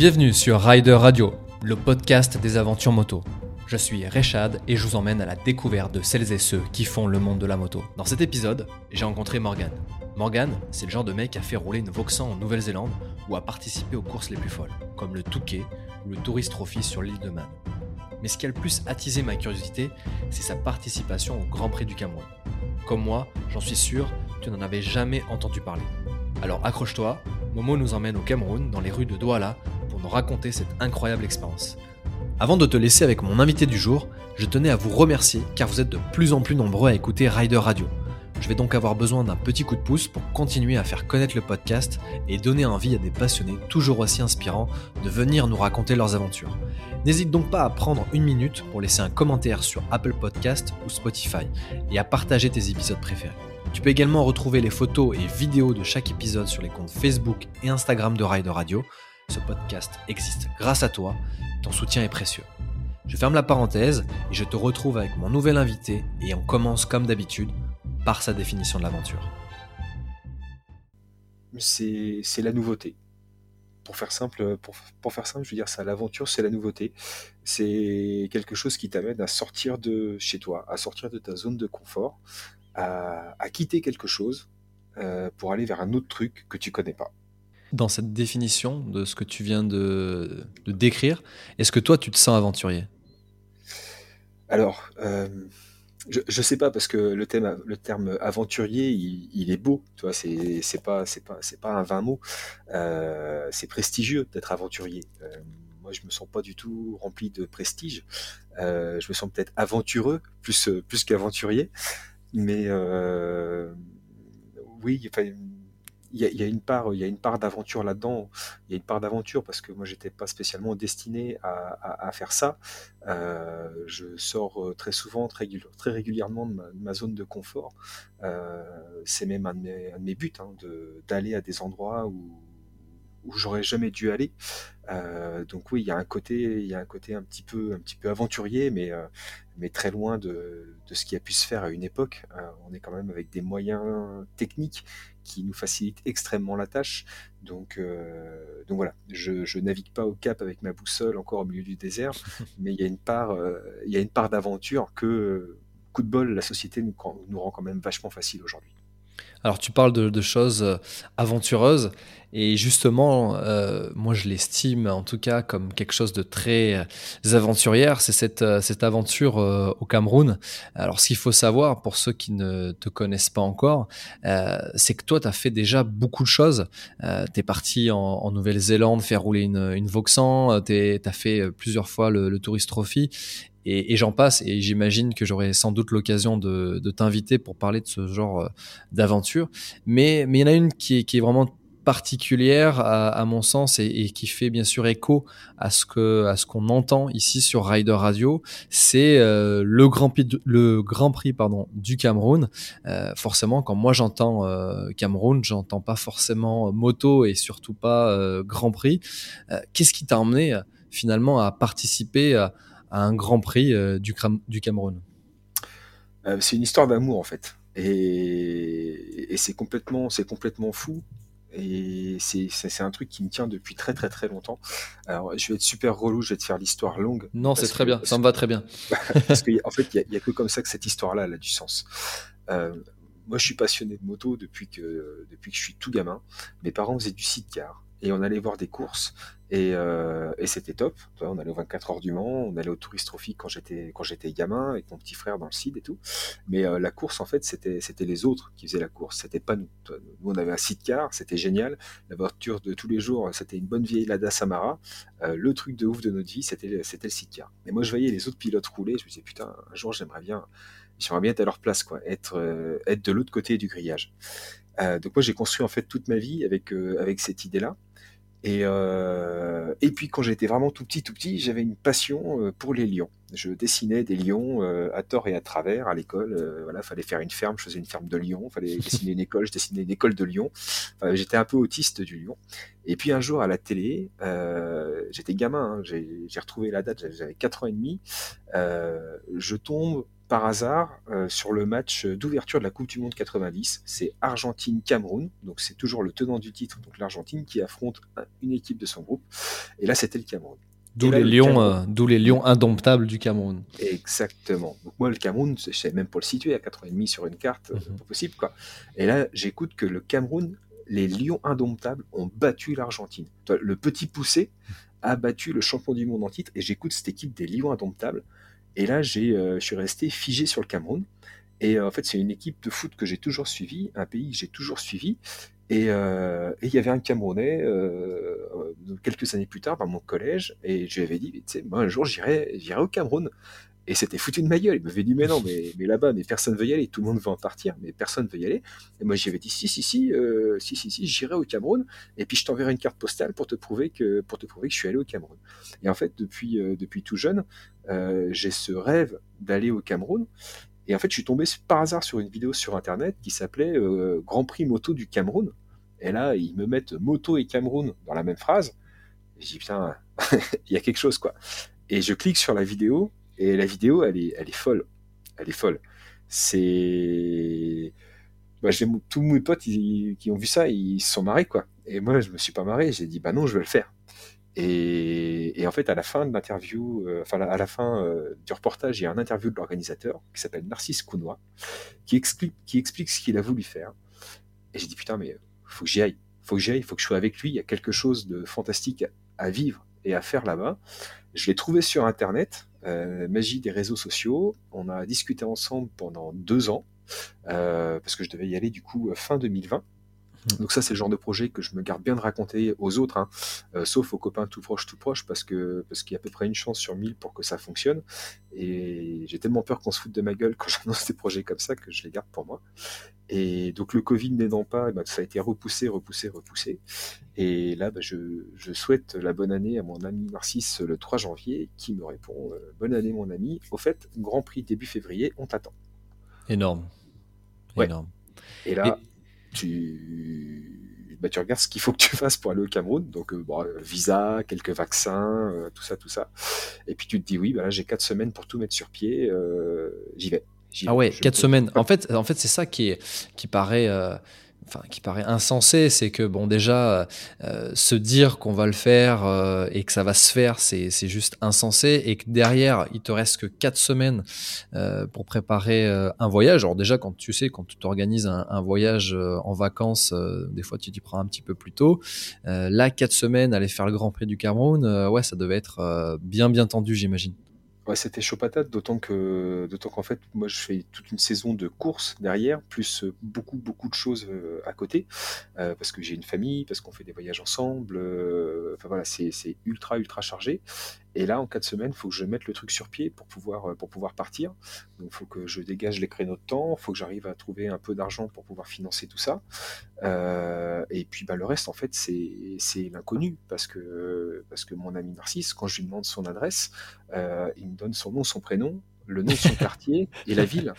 Bienvenue sur Rider Radio, le podcast des aventures moto. Je suis Rechad et je vous emmène à la découverte de celles et ceux qui font le monde de la moto. Dans cet épisode, j'ai rencontré Morgan. Morgan, c'est le genre de mec qui a fait rouler une Vauxhall en Nouvelle-Zélande ou a participé aux courses les plus folles, comme le Touquet ou le Tourist Trophy sur l'île de Man. Mais ce qui a le plus attisé ma curiosité, c'est sa participation au Grand Prix du Cameroun. Comme moi, j'en suis sûr, tu n'en avais jamais entendu parler. Alors accroche-toi, Momo nous emmène au Cameroun, dans les rues de Douala, raconter cette incroyable expérience. Avant de te laisser avec mon invité du jour, je tenais à vous remercier car vous êtes de plus en plus nombreux à écouter Rider Radio. Je vais donc avoir besoin d'un petit coup de pouce pour continuer à faire connaître le podcast et donner envie à des passionnés toujours aussi inspirants de venir nous raconter leurs aventures. N'hésite donc pas à prendre une minute pour laisser un commentaire sur Apple Podcast ou Spotify et à partager tes épisodes préférés. Tu peux également retrouver les photos et vidéos de chaque épisode sur les comptes Facebook et Instagram de Rider Radio. Ce podcast existe grâce à toi, ton soutien est précieux. Je ferme la parenthèse et je te retrouve avec mon nouvel invité et on commence comme d'habitude par sa définition de l'aventure. C'est la nouveauté. Pour faire simple, pour, faire simple, je veux dire ça, l'aventure, c'est la nouveauté. C'est quelque chose qui t'amène à sortir de chez toi, à sortir de ta zone de confort, à, à quitter quelque chose euh, pour aller vers un autre truc que tu connais pas. Dans cette définition de ce que tu viens de, décrire, est-ce que toi tu te sens aventurier? Alors, euh, je, je sais pas parce que le, terme aventurier, il, est beau, tu vois, c'est c'est pas un vain mot, euh, c'est prestigieux d'être aventurier. Euh, moi, je me sens pas du tout rempli de prestige. Je me sens peut-être aventureux plus qu'aventurier, mais oui, enfin il y, a, une part, il y a une part d'aventure là-dedans. Il y a une part d'aventure parce que moi, j'étais pas spécialement destiné à, faire ça. Euh, je sors euh, très souvent, très, très régulièrement de ma, zone de confort. Euh, c'est même un de mes, un de buts, hein, d'aller à des endroits où où j'aurais jamais dû aller. Donc oui, il y a un côté, il y a un côté un petit peu, un petit peu aventurier, mais mais très loin de, de, ce qui a pu se faire à une époque. Euh, on est quand même avec des moyens techniques qui nous facilitent extrêmement la tâche. Donc euh, donc voilà, je, je navigue pas au cap avec ma boussole encore au milieu du désert, mais il y a une part, euh, il y a une part d'aventure que coup de bol, la société nous, nous rend quand même vachement facile aujourd'hui. Alors tu parles de, de, choses aventureuses et justement, euh, moi je l'estime en tout cas comme quelque chose de très euh, aventurière, c'est cette, euh, cette aventure euh, au Cameroun. Alors ce qu'il faut savoir pour ceux qui ne te connaissent pas encore, euh, c'est que toi tu as fait déjà beaucoup de choses. Euh, tu es parti en, en Nouvelle-Zélande faire rouler une, une Vauxhall, tu as fait plusieurs fois le, le Tourist Trophy et, et j'en passe. Et j'imagine que j'aurai sans doute l'occasion de, de t'inviter pour parler de ce genre d'aventure. Mais mais il y en a une qui est, qui est vraiment particulière à, mon sens et, qui fait bien sûr écho à ce que à ce qu'on entend ici sur Rider Radio, c'est euh, le Grand Prix le Grand Prix pardon du Cameroun. Euh, forcément, quand moi j'entends euh, Cameroun, j'entends pas forcément moto et surtout pas Grand Prix. Qu'est-ce qui t'a emmené finalement à participer à, à un Grand Prix du, du Cameroun? C'est une histoire d'amour en fait. Et, et c'est complètement, c'est complètement fou et c'est un truc qui me tient depuis très très très longtemps. Alors je vais être super relou, je vais te faire l'histoire longue. Non, c'est très que, bien, ça me va très bien. parce qu'en en fait, il n'y a, a, que comme ça que cette histoire-là elle a du sens. Euh, moi, je suis passionné de moto depuis que, depuis que je suis tout gamin. Mes parents faisaient du sidecar et on allait voir des courses et, euh, c'était top. On allait aux 24 heures du Mans, on allait au Tourist Trophy quand j'étais quand j'étais gamin avec mon petit frère dans le CID et tout. Mais euh, la course en fait c'était c'était les autres qui faisaient la course, c'était pas nous. Nous on avait un sidecar, c'était génial. La voiture de tous les jours, c'était une bonne vieille Lada Samara. Euh, le truc de ouf de notre vie, c'était c'était le sidecar. Et moi je voyais les autres pilotes rouler, je me disais putain un jour j'aimerais bien j'aimerais bien être à leur place quoi, être être de l'autre côté du grillage. Donc moi j'ai construit en fait toute ma vie avec avec cette idée là. Et, euh, et puis quand j'étais vraiment tout petit, tout petit, j'avais une passion euh, pour les lions. Je dessinais des lions euh, à tort et à travers à l'école. Euh, voilà, fallait faire une ferme, je faisais une ferme de lions. Fallait dessiner une école, je dessinais une école de lions. Enfin, j'étais un peu autiste du lion. Et puis un jour à la télé, euh, j'étais gamin, hein, j'ai retrouvé la date, j'avais 4 ans et demi. je tombe par hasard sur le match d'ouverture de la Coupe du Monde 90. C'est Argentine-Cameroun, donc c'est toujours le tenant du titre, donc l'Argentine, qui affronte une équipe de son groupe. Et là, c'était le Cameroun. D'où les, lions, d'où les lions indomptables du Cameroun. Exactement. Donc moi, le Cameroun, je sais même pas le situer à 4,5 sur une carte, mhm. pas possible quoi. Et là, j'écoute que le Cameroun, les lions indomptables ont battu l'Argentine. Le petit poussé a battu le champion du monde en titre et j'écoute cette équipe des lions indomptables. Et là, j'ai, euh, je suis resté figé sur le Cameroun. Et euh, en fait, c'est une équipe de foot que j'ai toujours suivi, un pays que j'ai toujours suivi. Euh, et il y avait un Camerounais quelques années plus tard dans mon collège, et je lui avais dit, tu sais, moi un jour j'irai, j'irai au Cameroun. Et c'était foutu de ma gueule. Il m'avait dit, mais non, mais, mais là-bas, mais personne veut y aller. Tout le monde veut en partir, mais personne veut y aller. Et moi, j'y avais dit, si, si, si, si, si, si, j'irai au Cameroun. Et puis, je t'enverrai une carte postale pour te prouver que, pour te prouver que je suis allé au Cameroun. Et en fait, depuis, depuis tout jeune, euh, j'ai ce rêve d'aller au Cameroun. Et en fait, je suis tombé par hasard sur une vidéo sur Internet qui s'appelait euh, Grand Prix moto du Cameroun. Et là, ils me mettent moto et Cameroun dans la même phrase. Et je dis, putain, il y a quelque chose, quoi. Et je clique sur la vidéo, et la vidéo, elle est, elle est folle. Elle est folle. C'est. Bah, tous mes potes qui ont vu ça, ils se sont marrés, quoi. Et moi, je me suis pas marré. J'ai dit, bah non, je vais le faire. Et, en fait, à la fin de l'interview, euh, enfin à la fin euh, du reportage, il y a un interview de l'organisateur qui s'appelle Narcisse Counois, qui explique, qui explique ce qu'il a voulu faire. Et j'ai dit putain, mais faut que j'y aille, faut que j'y aille, faut que je sois avec lui. Il y a quelque chose de fantastique à, vivre et à faire là-bas. Je l'ai trouvé sur Internet, euh, magie des réseaux sociaux. On a discuté ensemble pendant deux ans parce que je devais y aller du coup fin 2020. Donc ça, c'est le genre de projet que je me garde bien de raconter aux autres, hein. euh, sauf aux copains tout proches, tout proches, parce que parce qu'il y a à peu près une chance sur mille pour que ça fonctionne. Et j'ai tellement peur qu'on se foute de ma gueule quand j'annonce des projets comme ça que je les garde pour moi. Et donc le Covid n'aidant pas, eh ben, ça a été repoussé, repoussé, repoussé. Et là, ben, je, je, souhaite la bonne année à mon ami Narcisse le 3 janvier, qui me répond euh, Bonne année mon ami. Au fait, Grand Prix début février, on t'attend. Énorme. Énorme. Et là, tu, bah, tu regardes ce qu'il faut que tu fasses pour aller au Cameroun. Donc, euh, bon, visa, quelques vaccins, euh, tout ça, tout ça. Et puis tu te dis, oui, bah, là, j'ai quatre semaines pour tout mettre sur pied, euh, j'y vais. Ah ouais, quatre semaines. En fait, en fait c'est ça qui, est, qui paraît enfin, qui paraît insensé, c'est que bon déjà euh, se dire qu'on va le faire euh, et que ça va se faire, c'est juste insensé et que derrière il te reste que quatre semaines euh, pour préparer un voyage. Alors déjà quand tu sais quand tu t'organises un, un, voyage en vacances, des fois tu t'y prends un petit peu plus tôt. là quatre semaines aller faire le Grand Prix du Cameroun, ouais ça devait être bien bien tendu j'imagine c'était chaud patate, d'autant que, d'autant qu'en fait, moi, je fais toute une saison de courses derrière, plus euh, beaucoup, beaucoup de choses euh, à côté, euh, parce que j'ai une famille, parce qu'on fait des voyages ensemble. enfin voilà, c'est, ultra, ultra chargé. Et là, en quatre semaines, il faut que je mette le truc sur pied pour pouvoir, pour pouvoir partir. Donc, il faut que je dégage les créneaux de temps, il faut que j'arrive à trouver un peu d'argent pour pouvoir financer tout ça. et puis, bah, le reste, en fait, c'est, l'inconnu, parce que, parce que mon ami Narcisse, quand je lui demande son adresse, il me donne son nom, son prénom, le nom de son quartier et la ville.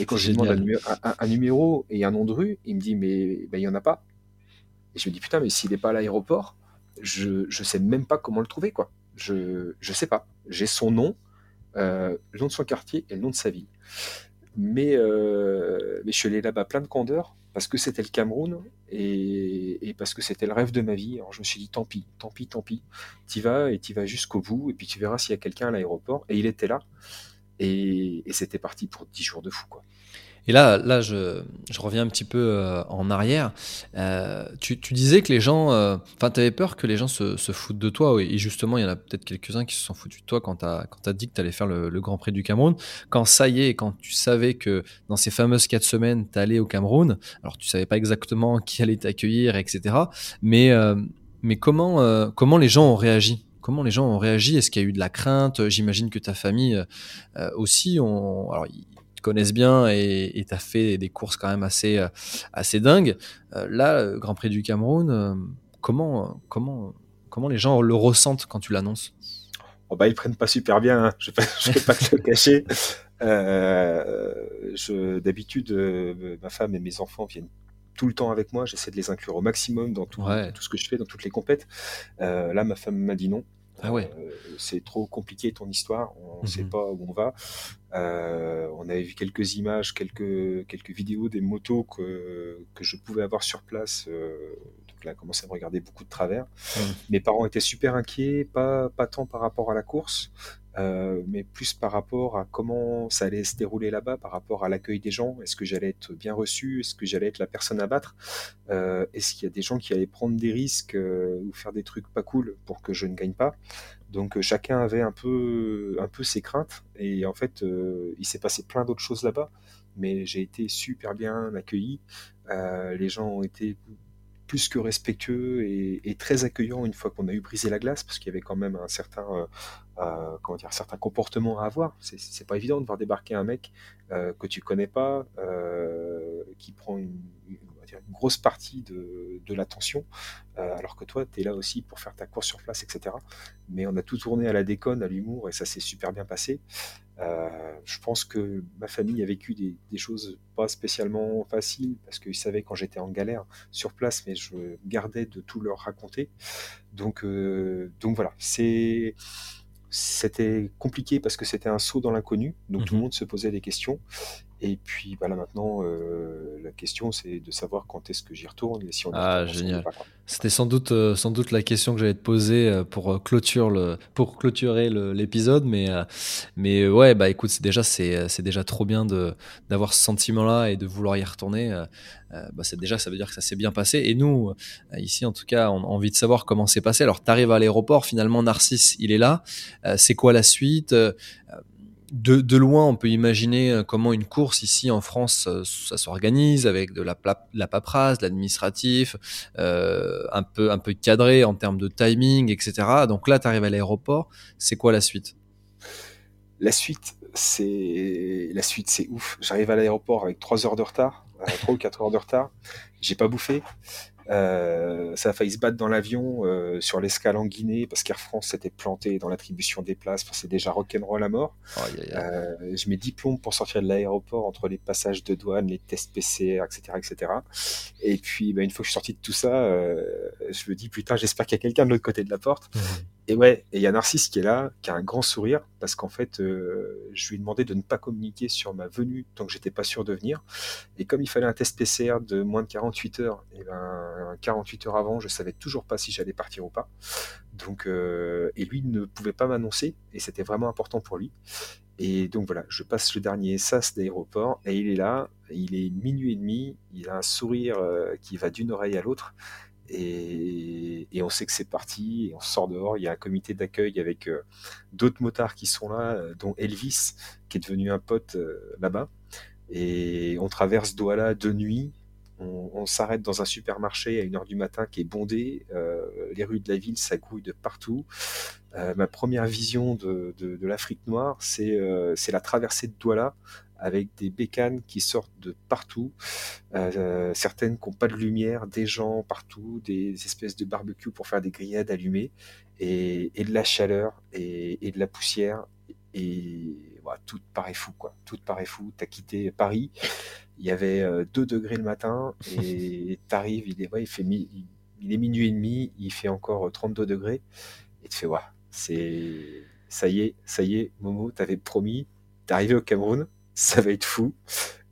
Et quand je lui demande un numéro, et un nom de rue, il me dit mais ben, il n'y en a pas. Et je me dis putain mais s'il n'est pas à l'aéroport, je ne sais même pas comment le trouver quoi. Je ne sais pas. J'ai son nom, euh, le nom de son quartier et le nom de sa ville. Mais, euh, mais je suis allé là-bas plein de candeur parce que c'était le Cameroun et, parce que c'était le rêve de ma vie. Alors je me suis dit tant pis, tant pis, tant pis. T'y vas et t'y vas jusqu'au bout et puis tu verras s'il y a quelqu'un à l'aéroport. Et il était là et, et c'était parti pour 10 jours de fou quoi. Et là, là je, je reviens un petit peu euh, en arrière. Euh, tu, tu, disais que les gens. Euh, enfin, tu avais peur que les gens se, se, foutent de toi. Et justement, il y en a peut-être quelques-uns qui se sont foutus de toi quand tu as, as, dit que tu allais faire le, le, Grand Prix du Cameroun. Quand ça y est, quand tu savais que dans ces fameuses quatre semaines, tu allais au Cameroun, alors tu savais pas exactement qui allait t'accueillir, etc. Mais, mais comment, comment les gens ont réagi? Comment les gens ont réagi? Est-ce qu'il y a eu de la crainte? J'imagine que ta famille aussi, ont, alors connaissent bien et tu as fait des courses quand même assez, euh, assez dingues. Euh, là, le Grand Prix du Cameroun, euh, comment, comment, comment les gens le ressentent quand tu l'annonces? Oh bah, Ils prennent pas super bien, hein. je ne vais, pas te le cacher. D'habitude, ma femme et mes enfants viennent tout le temps avec moi. J'essaie de les inclure au maximum dans tout, tout, ce que je fais, dans toutes les compètes. là, ma femme m'a dit non. Ah ouais. c'est trop compliqué ton histoire, on ne sait Mhm. pas où on va. on avait vu quelques images, quelques, quelques vidéos des motos que, que je pouvais avoir sur place. donc là, commencé à me regarder beaucoup de travers. Mes parents étaient super inquiets, pas, pas tant par rapport à la course, euh, mais plus par rapport à comment ça allait se dérouler là-bas, par rapport à l'accueil des gens. Est-ce que j'allais être bien reçu? Est-ce que j'allais être la personne à battre? Euh, Est-ce qu'il y a des gens qui allaient prendre des risques euh, ou faire des trucs pas cool pour que je ne gagne pas? Donc chacun avait un peu, un peu ses craintes. Et en fait, il s'est passé plein d'autres choses là-bas. Mais j'ai été super bien accueilli. les gens ont été plus que respectueux et, très accueillant une fois qu'on a eu brisé la glace, parce qu'il y avait quand même un certain, euh, euh, comment dire, certain comportement à avoir. C'est pas évident de voir débarquer un mec euh, que tu connais pas, qui prend une, grosse partie de, de l'attention, alors que toi, tu es là aussi pour faire ta course sur place, etc. Mais on a tout tourné à la déconne, à l'humour, et ça s'est super bien passé. Euh, je pense que ma famille a vécu des, choses pas spécialement faciles parce qu'ils savaient quand j'étais en galère sur place, mais je gardais de tout leur raconter. Donc, euh, donc voilà, c'est c'était compliqué parce que c'était un saut dans l'inconnu, donc tout le mhm. monde se posait des questions. Et puis bah là maintenant, euh, la question c'est de savoir quand est-ce que j'y retourne et si on Ah génial. C'était sans doute, euh, sans doute la question que j'allais te poser euh, pour, clôture le, pour clôturer l'épisode, mais, mais ouais, bah écoute, c'est déjà, c'est, déjà trop bien de, d'avoir ce sentiment-là et de vouloir y retourner. bah c'est déjà, ça veut dire que ça s'est bien passé. Et nous, ici en tout cas, on a envie de savoir comment c'est passé. Alors tu arrives à l'aéroport, finalement Narcisse, il est là. c'est quoi la suite? De, loin, on peut imaginer euh, comment une course ici en France, euh, ça s'organise avec de la, la paperasse, de l'administratif, euh, un, peu, un peu cadré en termes de timing, etc. Donc là, tu arrives à l'aéroport, c'est quoi la suite? La suite, c'est la suite, c'est ouf. J'arrive à l'aéroport avec 3 heures de retard, 3 ou 4 heures de retard. J'ai pas bouffé. Euh, ça a failli se battre dans l'avion euh, sur l'escale en Guinée parce qu'Air France s'était planté dans l'attribution des places. c'est déjà rock'n'roll à mort. Euh, je mets diplôme pour sortir de l'aéroport entre les passages de douane, les tests PCR, etc. etc. Et puis, bah, une fois que je suis sorti de tout ça, je me dis, putain, j'espère qu'il y a quelqu'un de l'autre côté de la porte. Et ouais, et il y a Narcisse qui est là, qui a un grand sourire, parce qu'en fait, je lui ai demandé de ne pas communiquer sur ma venue tant que j'étais pas sûr de venir. Et comme il fallait un test PCR de moins de 48 heures, et ben 48 heures avant, je savais toujours pas si j'allais partir ou pas. Donc, euh, et lui ne pouvait pas m'annoncer, et c'était vraiment important pour lui. Et donc voilà, je passe le dernier sas d'aéroport, et il est là, il est minuit et demi, il a un sourire euh, qui va d'une oreille à l'autre, et, on sait que c'est parti, et on sort dehors, il y a un comité d'accueil avec euh, d'autres motards qui sont là, dont Elvis, qui est devenu un pote là-bas, et on traverse Douala de nuit, on, s'arrête dans un supermarché à 1h du matin qui est bondé. Euh, les rues de la ville, ça grouille de partout. Euh, ma première vision de, l'Afrique noire, euh, c'est la traversée de Douala avec des bécanes qui sortent de partout, certaines qui n'ont pas de lumière, des gens partout, des espèces de barbecues pour faire des grillades allumées, et, de la chaleur et, et de la poussière. Et tout paraît fou, quoi. Tout paraît fou. Tu as quitté Paris, il y avait 2 euh, degrés le matin, et tu arrives, il est, il, fait il, est minuit et demi, il fait encore 32 degrés, et tu fais, ouais, c'est. Ça y est, ça y est, Momo, t'avais promis, t'es arrivé au Cameroun, ça va être fou,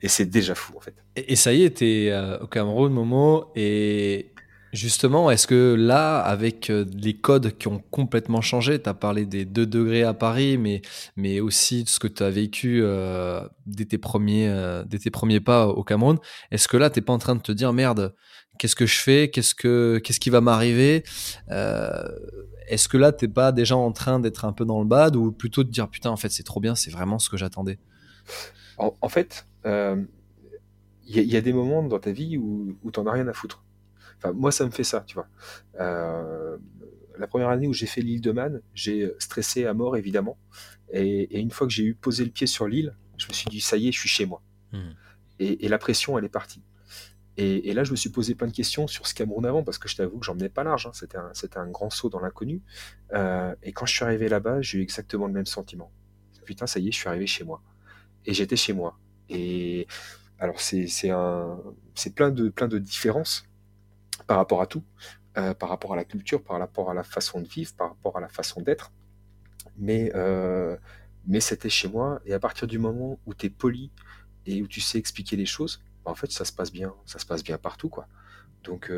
et c'est déjà fou en fait. Et, ça y est, t'es euh, au Cameroun, Momo, et Justement, est-ce que là, avec euh, les codes qui ont complètement changé, tu as parlé des 2 degrés à Paris, mais, mais aussi de ce que tu as vécu euh, dès, tes premiers, tes premiers pas au Cameroun, est-ce que là, tu pas en train de te dire, merde, qu'est-ce que je fais? Qu'est-ce, que, qu'est-ce qui va m'arriver? Est-ce que là, t'es pas déjà en train d'être un peu dans le bad ou plutôt de dire, putain, en fait, c'est trop bien, c'est vraiment ce que j'attendais? En, fait, il y, a des moments dans ta vie où, où t'en as rien à foutre moi, ça me fait ça, tu vois. Euh, la première année où j'ai fait l'île de Man, j'ai stressé à mort, évidemment. Et, une fois que j'ai eu posé le pied sur l'île, je me suis dit, ça y est, je suis chez moi. Hmm. Et, la pression, elle est partie. Et, là, je me suis posé plein de questions sur ce Cameroun avant, parce que je t'avoue que j'en menais pas large. Hein. C'était un, un, grand saut dans l'inconnu. Euh, et quand je suis arrivé là-bas, j'ai eu exactement le même sentiment. Putain, ça y est, je suis arrivé chez moi. Et j'étais chez moi. Et alors, c'est plein de, plein de différences par rapport à tout. par rapport à la culture, par rapport à la façon de vivre, par rapport à la façon d'être. Mais, mais c'était chez moi. Et à partir du moment où tu es poli et où tu sais expliquer les choses, bah, en fait, ça se passe bien. Ça se passe bien partout, quoi. Donc,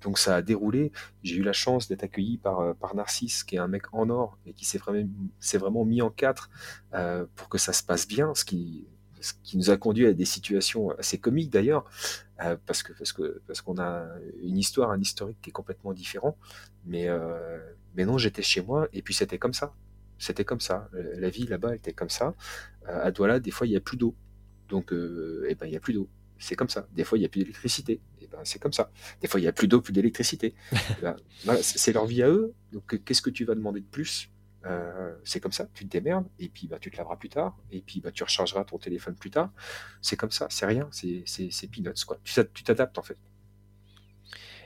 donc ça a déroulé. J'ai eu la chance d'être accueilli par, euh, par Narcisse, qui est un mec en or et qui s'est vraiment, vraiment mis en quatre euh, pour que ça se passe bien, ce qui, nous a conduit à des situations assez comiques d'ailleurs, euh, parce que parce que parce qu'on a une histoire, un historique qui est complètement différent. Mais mais non, j'étais chez moi et puis c'était comme ça. C'était comme ça. La vie là-bas était comme ça. à Douala, des fois, il n'y a plus d'eau. Donc, eh ben, il n'y a plus d'eau c'est comme ça. Des fois, il n'y a plus d'électricité. Ben, c'est comme ça. Des fois, il n'y a plus d'eau, plus d'électricité. Ben, c'est leur vie à eux. Donc, qu'est-ce que tu vas demander de plus? Euh, C'est comme ça. Tu te démerdes et puis bah, tu te laveras plus tard. Et puis bah, tu rechargeras ton téléphone plus tard. C'est comme ça. C'est rien. C'est peanuts. Quoi. Tu t'adaptes en fait.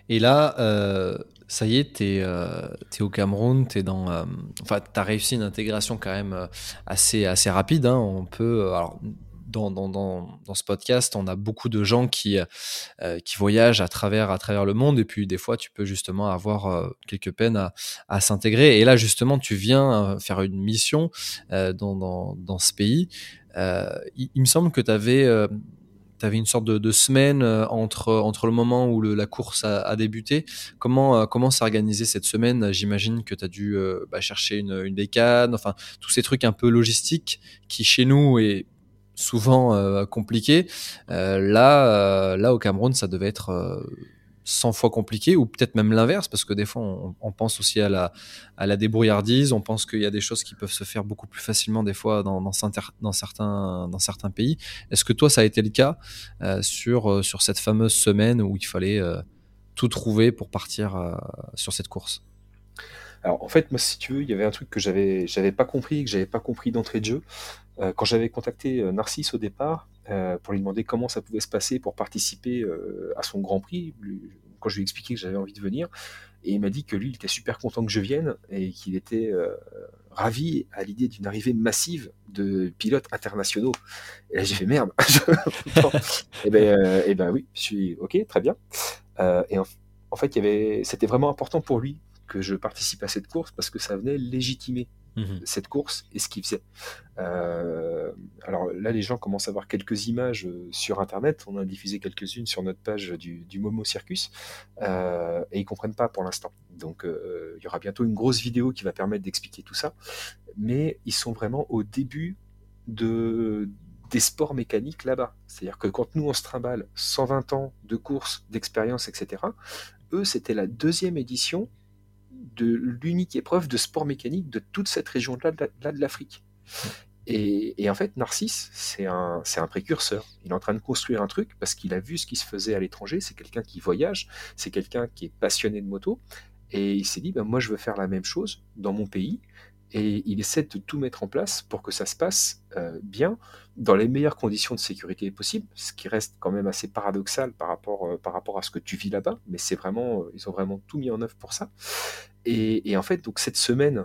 Et là, euh, ça y est, tu es, euh, au Cameroun, tu dans. enfin, tu as réussi une intégration quand même assez, assez rapide. Hein. On peut. Alors, dans, ce podcast, on a beaucoup de gens qui, euh, qui voyagent à travers, à travers le monde et puis des fois tu peux justement avoir euh, quelques peines à, s'intégrer. Et là justement, tu viens euh, faire une mission dans, dans, ce pays. Il, me semble que tu avais une sorte de, semaine entre, entre le moment où la course a, débuté. Comment comment s'est organisée cette semaine? J'imagine que tu as dû bah, chercher une, une enfin tous ces trucs un peu logistiques qui chez nous et souvent euh, compliqué. Euh, là, euh, là, au Cameroun, ça devait être 100 fois compliqué, ou peut-être même l'inverse, parce que des fois, on, pense aussi à la, à la débrouillardise, on pense qu'il y a des choses qui peuvent se faire beaucoup plus facilement des fois dans, certains, dans certains pays. Est-ce que toi, ça a été le cas sur, sur cette fameuse semaine où il fallait tout trouver pour partir sur cette course? Alors en fait, moi, si tu veux, il y avait un truc que j'avais, j'avais pas compris, que j'avais pas compris d'entrée de jeu. Euh, quand j'avais contacté euh, Narcisse au départ euh, pour lui demander comment ça pouvait se passer pour participer à son Grand Prix, quand je lui ai expliqué que j'avais envie de venir, et il m'a dit que lui, il était super content que je vienne et qu'il était ravi à l'idée d'une arrivée massive de pilotes internationaux. Et là, j'ai fait merde. et, eh ben, eh ben oui, je suis ok, très bien. et en, fait, c'était vraiment important pour lui que je participe à cette course parce que ça venait légitimer mhm. cette course et ce qu'il faisait. Euh, alors là, les gens commencent à voir quelques images euh, sur Internet. On a diffusé quelques-unes sur notre page du, Momo Circus euh, et ils comprennent pas pour l'instant. Donc il y aura bientôt une grosse vidéo qui va permettre d'expliquer tout ça. Mais ils sont vraiment au début de, des sports mécaniques là-bas. C'est-à-dire que quand nous on se trimballe 120 ans de course, d'expérience, etc., eux c'était la deuxième édition de l'unique épreuve de sport mécanique de toute cette région-là de l'Afrique. Et, en fait, Narcisse, c'est un, un, précurseur. Il est en train de construire un truc parce qu'il a vu ce qui se faisait à l'étranger. C'est quelqu'un qui voyage, c'est quelqu'un qui est passionné de moto. Et il s'est dit, ben, moi, je veux faire la même chose dans mon pays et il essaie de tout mettre en place pour que ça se passe euh, bien, dans les meilleures conditions de sécurité possibles, ce qui reste quand même assez paradoxal par rapport, euh, par rapport à ce que tu vis là-bas, mais c'est vraiment, euh, ils ont vraiment tout mis en œuvre pour ça. Et, en fait, donc cette semaine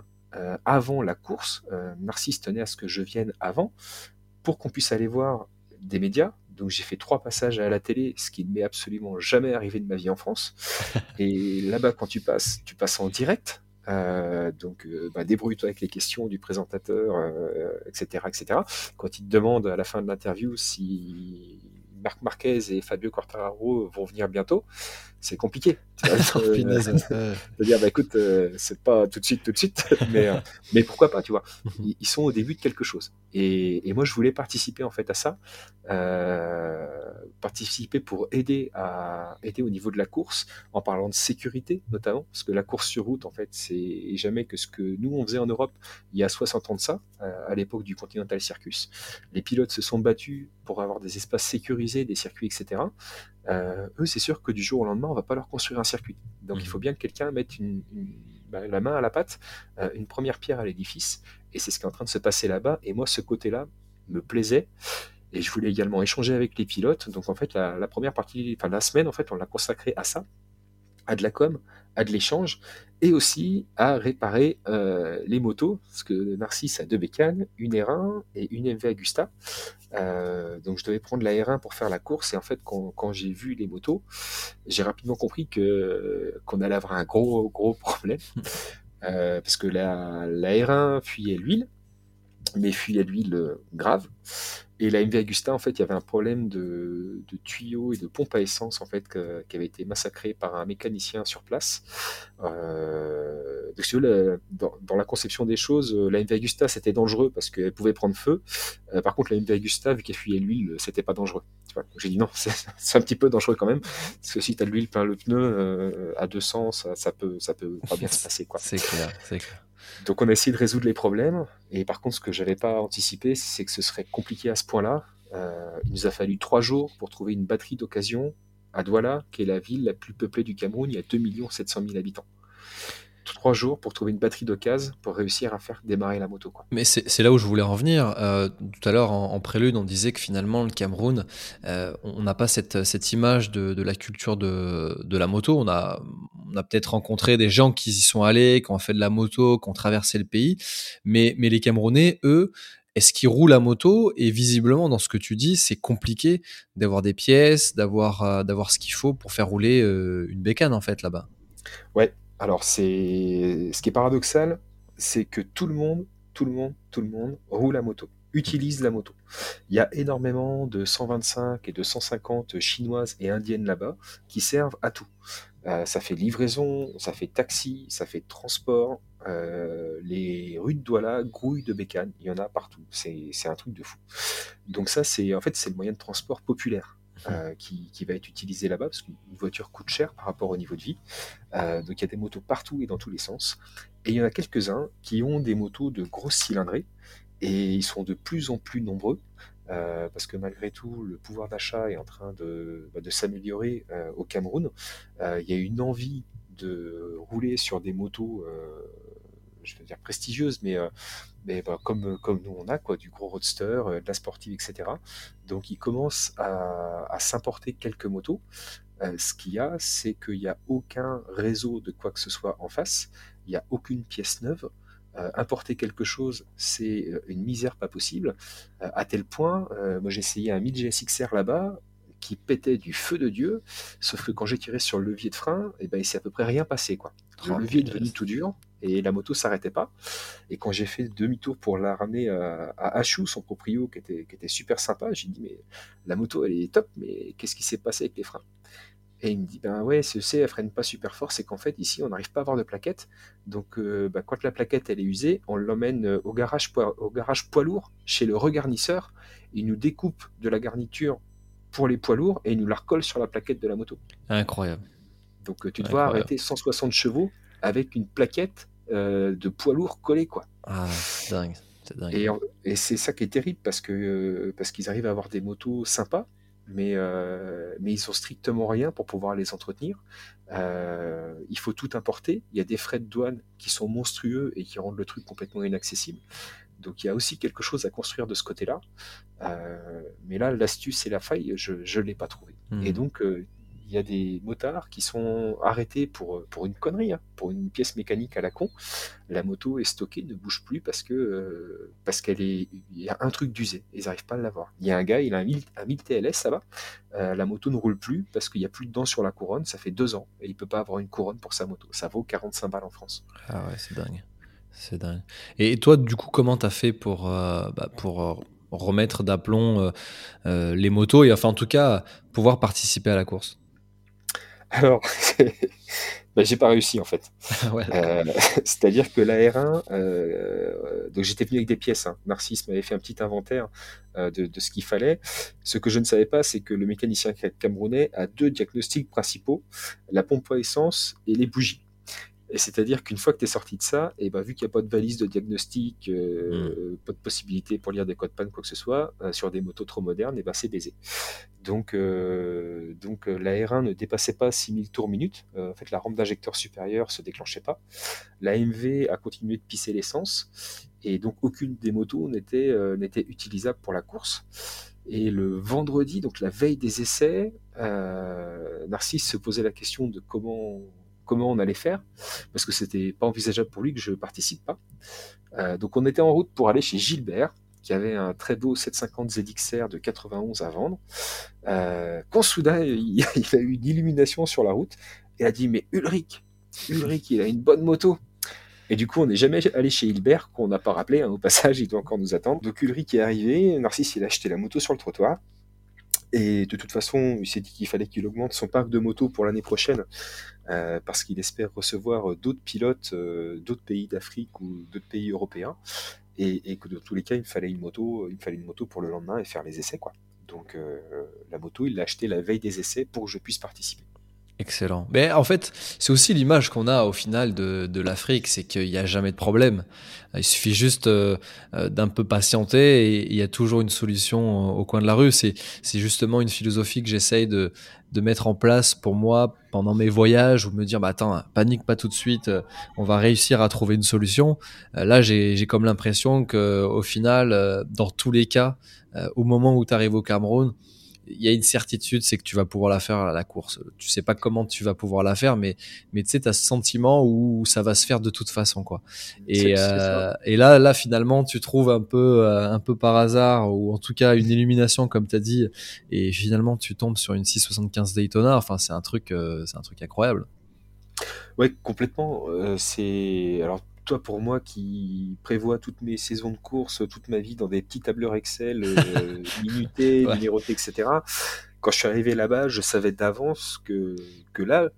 avant la course, Narcisse tenait à ce que je vienne avant pour qu'on puisse aller voir des médias. Donc j'ai fait trois passages à la télé, ce qui ne m'est absolument jamais arrivé de ma vie en France. Et là-bas, quand tu passes, tu passes en direct euh, donc, euh, bah, débrouille-toi avec les questions du présentateur, etc., euh, etc. Quand il te demande à la fin de l'interview si Marc Marquez et Fabio Quartararo vont venir bientôt, c'est compliqué. Euh, dire, bah, écoute, euh, c'est pas tout de suite, tout de suite, mais, euh, mais pourquoi pas, tu vois. Mhm. Ils, sont au début de quelque chose. Et, et, moi, je voulais participer en fait à ça, participer pour aider à aider au niveau de la course, en parlant de sécurité notamment, parce que la course sur route, en fait, c'est jamais que ce que nous on faisait en Europe il y a 60 ans de ça, à l'époque du Continental Circus. Les pilotes se sont battus pour avoir des espaces sécurisés, des circuits, etc. Euh, eux, c'est sûr que du jour au lendemain, on va pas leur construire un circuit. Donc il mhm. faut bien que quelqu'un mette une, bah, la main à la pâte, euh, une première pierre à l'édifice, et c'est ce qui est en train de se passer là-bas. Et moi, ce côté-là me plaisait. Et je voulais également échanger avec les pilotes. Donc en fait, la, première partie, enfin la semaine, en fait, on l'a consacrée à ça, à de la com, à de l'échange et aussi à réparer euh, les motos, parce que Narcisse a deux bécanes, une R1 et une MV Agusta. Euh, donc je devais prendre la R1 pour faire la course, et en fait quand, quand j'ai vu les motos, j'ai rapidement compris que qu'on allait avoir un gros gros problème, euh, parce que la, la R1 fuyait l'huile, mais fuyait l'huile grave, et la MV Agusta, en fait, il y avait un problème de, tuyaux et de pompe à essence, en fait, qui avait été massacré par un mécanicien sur place. Euh, dans, la conception des choses, la MV Agusta, c'était dangereux parce qu'elle pouvait prendre feu. Euh, par contre, la MV Agusta, vu qu'elle fuyait l'huile, c'était pas dangereux. J'ai dit non, c'est un petit peu dangereux quand même. Parce que si tu as de l'huile plein le pneu euh, à 200, ça, ça, peut, ça peut pas bien se passer. C'est clair, c'est clair. Donc on a essayé de résoudre les problèmes. Et par contre, ce que j'avais pas anticipé, c'est que ce serait compliqué à ce point-là. Euh, il nous a fallu trois jours pour trouver une batterie d'occasion à Douala, qui est la ville la plus peuplée du Cameroun. Il y a 2 700 000 habitants trois jours pour trouver une batterie d'occasion pour réussir à faire démarrer la moto. Quoi. Mais c'est là où je voulais en venir. Euh, tout à l'heure, en, prélude, on disait que finalement, le Cameroun, euh, on n'a pas cette, cette image de, de, la culture de, de la moto. On a, on a peut-être rencontré des gens qui y sont allés, qui ont fait de la moto, qui ont traversé le pays. Mais, mais les Camerounais, eux, est-ce qu'ils roulent la moto? Et visiblement, dans ce que tu dis, c'est compliqué d'avoir des pièces, d'avoir euh, d'avoir ce qu'il faut pour faire rouler une bécane, en fait, là-bas. Ouais, alors, c'est ce qui est paradoxal, c'est que tout le monde, tout le monde, tout le monde roule la moto, utilise la moto. Il y a énormément de 125 et de 150 chinoises et indiennes là-bas qui servent à tout. Euh, ça fait livraison, ça fait taxi, ça fait transport. Euh, les rues de Douala grouillent de bécanes, il y en a partout. C'est un truc de fou. Donc ça, c'est en fait c'est le moyen de transport populaire. Euh, qui, va être utilisé là-bas, parce qu'une voiture coûte cher par rapport au niveau de vie. Euh, donc il y a des motos partout et dans tous les sens. Et il y en a quelques-uns qui ont des motos de grosse cylindrée, et ils sont de plus en plus nombreux. Euh, parce que malgré tout, le pouvoir d'achat est en train de, bah, de s'améliorer au Cameroun. il y a une envie de rouler sur des motos je veux dire prestigieuses, mais, euh, mais bah, comme, comme nous on a, quoi, du gros roadster, euh, de la sportive, etc. Donc il commence à, à s'importer quelques motos. Euh, ce qu'il y a, c'est qu'il n'y a aucun réseau de quoi que ce soit en face, il n'y a aucune pièce neuve. importer quelque chose, c'est une misère pas possible, à tel point, moi j'ai essayé un 1000 GSXR là-bas, qui pétait du feu de Dieu, sauf que quand j'ai tiré sur le levier de frein, et eh ben, il s'est à peu près rien passé. Quoi. Le levier est devenu tout dur, et la moto s'arrêtait pas. Et quand j'ai fait demi-tour pour la ramener à, Hachou, son proprio, qui était, qui était super sympa, j'ai dit, mais la moto, elle est top, mais qu'est-ce qui s'est passé avec les freins? Et il me dit, ben ouais, c'est elle freine pas super fort, c'est qu'en fait, ici, on n'arrive pas à avoir de plaquette. Donc, euh, ben, quand la plaquette, elle est usée, on l'emmène euh, au garage, poids, au garage poids lourd, chez le regarnisseur. Il nous découpe de la garniture pour les poids lourds et il nous la recolle sur la plaquette de la moto. Incroyable. Donc, euh, tu dois arrêter 160 chevaux avec une plaquette euh, de poids lourd collé quoi. Ah, c'est dingue. Et, et c'est ça qui est terrible parce que euh, parce qu'ils arrivent à avoir des motos sympas, mais euh, mais ils ont strictement rien pour pouvoir les entretenir. il faut tout importer. Il y a des frais de douane qui sont monstrueux et qui rendent le truc complètement inaccessible. Donc il y a aussi quelque chose à construire de ce côté-là. mais là, l'astuce et la faille, je ne l'ai pas trouvé. Hmm. Et donc, il y a des motards qui sont arrêtés pour, pour une connerie, hein, pour une pièce mécanique à la con. La moto est stockée, ne bouge plus parce que euh, parce qu'elle est, il y a un truc d'usé. Ils n'arrivent pas à l'avoir. Il y a un gars, il a un 1000, TLS, ça va. Euh, la moto ne roule plus parce qu'il n'y a plus de dents sur la couronne. Ça fait deux ans et il peut pas avoir une couronne pour sa moto. Ça vaut 45 balles en France. Ah ouais, c'est dingue. C'est dingue. Et toi, du coup, comment tu as fait pour, euh, bah, pour remettre d'aplomb les motos et enfin en tout cas pouvoir participer à la course? alors, ben, j'ai pas réussi en fait. euh, C'est-à-dire que la R1, euh, donc j'étais venu avec des pièces. Hein. Narcisse m'avait fait un petit inventaire euh, de, de, ce qu'il fallait. Ce que je ne savais pas, c'est que le mécanicien camerounais a deux diagnostics principaux la pompe à essence et les bougies. Et c'est-à-dire qu'une fois que tu es sorti de ça, et ben, vu qu'il n'y a pas de valise de diagnostic, euh, hmm. pas de possibilité pour lire des codes panne, quoi que ce soit, euh, sur des motos trop modernes, et ben, c'est baisé. Donc, euh, donc la R1 ne dépassait pas 6000 tours minute. en fait, la rampe d'injecteur supérieure se déclenchait pas. La MV a continué de pisser l'essence. Et donc, aucune des motos n'était n'était utilisable pour la course. Et le vendredi, donc la veille des essais, Narcisse se posait la question de comment comment on allait faire, parce que c'était pas envisageable pour lui que je participe pas. Euh, donc on était en route pour aller chez Gilbert, qui avait un très beau 750 ZXR de 91 à vendre. Euh, quand soudain, il, a eu une illumination sur la route, et a dit, mais Ulrich, Ulrich, il a une bonne moto. Et du coup, on n'est jamais allé chez Hilbert, qu'on n'a pas rappelé. Hein, au passage, il doit encore nous attendre. Donc Ulrich est arrivé, Narcisse, il a acheté la moto sur le trottoir. Et de toute façon, il s'est dit qu'il fallait qu'il augmente son parc de motos pour l'année prochaine, euh, parce qu'il espère recevoir d'autres pilotes euh, d'autres pays d'Afrique ou d'autres pays européens, et, que dans tous les cas, il me fallait une moto, il fallait une moto pour le lendemain et faire les essais, quoi. Donc euh, la moto, il l'a acheté la veille des essais pour que je puisse participer. Excellent. Mais en fait, c'est aussi l'image qu'on a au final de, de l'Afrique, c'est qu'il n'y a jamais de problème. Il suffit juste euh, euh, d'un peu patienter et il y a toujours une solution au coin de la rue. C'est, justement une philosophie que j'essaye de, de mettre en place pour moi pendant mes voyages ou me dire, bah attends, panique pas tout de suite, on va réussir à trouver une solution. Euh, là, j'ai, j'ai comme l'impression que au final, dans tous les cas, au moment où tu arrives au Cameroun, il y a une certitude, c'est que tu vas pouvoir la faire à la course. Tu sais pas comment tu vas pouvoir la faire, mais mais tu sais, as ce sentiment où ça va se faire de toute façon, quoi. Et, euh, et là, là, finalement, tu trouves un peu, euh, un peu par hasard, ou en tout cas une illumination, comme tu as dit, et finalement, tu tombes sur une 675 Daytona. Enfin, c'est un truc, euh, c'est un truc incroyable. Ouais, complètement. c'est alors toi, pour moi qui prévois toutes mes saisons de course, toute ma vie dans des petits tableurs Excel euh, minutés, numérotés, etc. Quand je suis arrivé là-bas, je savais d'avance que, que là,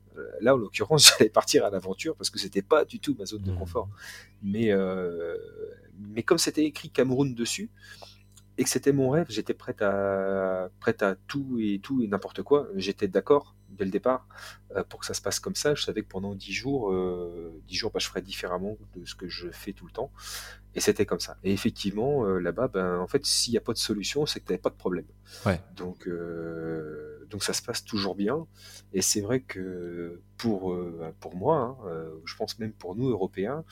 là, en l'occurrence, j'allais partir à l'aventure parce que c'était pas du tout ma zone de mmh. confort. Mais, euh, mais comme c'était écrit Cameroun dessus, que c'était mon rêve, j'étais prête à, à tout et tout et n'importe quoi. J'étais d'accord dès le départ euh, pour que ça se passe comme ça. Je savais que pendant dix jours, euh, jours, bah, je ferais différemment de ce que je fais tout le temps. Et c'était comme ça. Et effectivement, euh, là-bas, ben, en fait, s'il n'y a pas de solution, c'est que tu n'avais pas de problème. Ouais. Donc, donc ça se passe toujours bien. Et c'est vrai que pour, pour moi, hein, je pense même pour nous, Européens,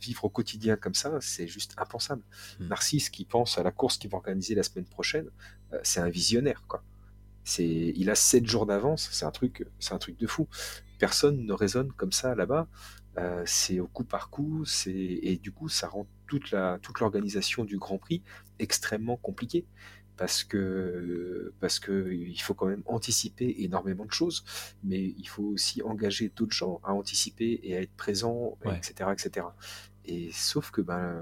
vivre au quotidien comme ça, c'est juste impensable. Mmh. Narcisse qui pense à la course qu'il va organiser la semaine prochaine, c'est un visionnaire, quoi. C'est, il a 7 jours d'avance, c'est un truc, c'est un truc de fou. Personne ne raisonne comme ça là-bas. C'est au coup par coup, c'est et du coup ça rend toute la toute l'organisation du Grand Prix extrêmement compliquée parce que parce que il faut quand même anticiper énormément de choses, mais il faut aussi engager d'autres gens à anticiper et à être présent, etc., etc. Et sauf que ben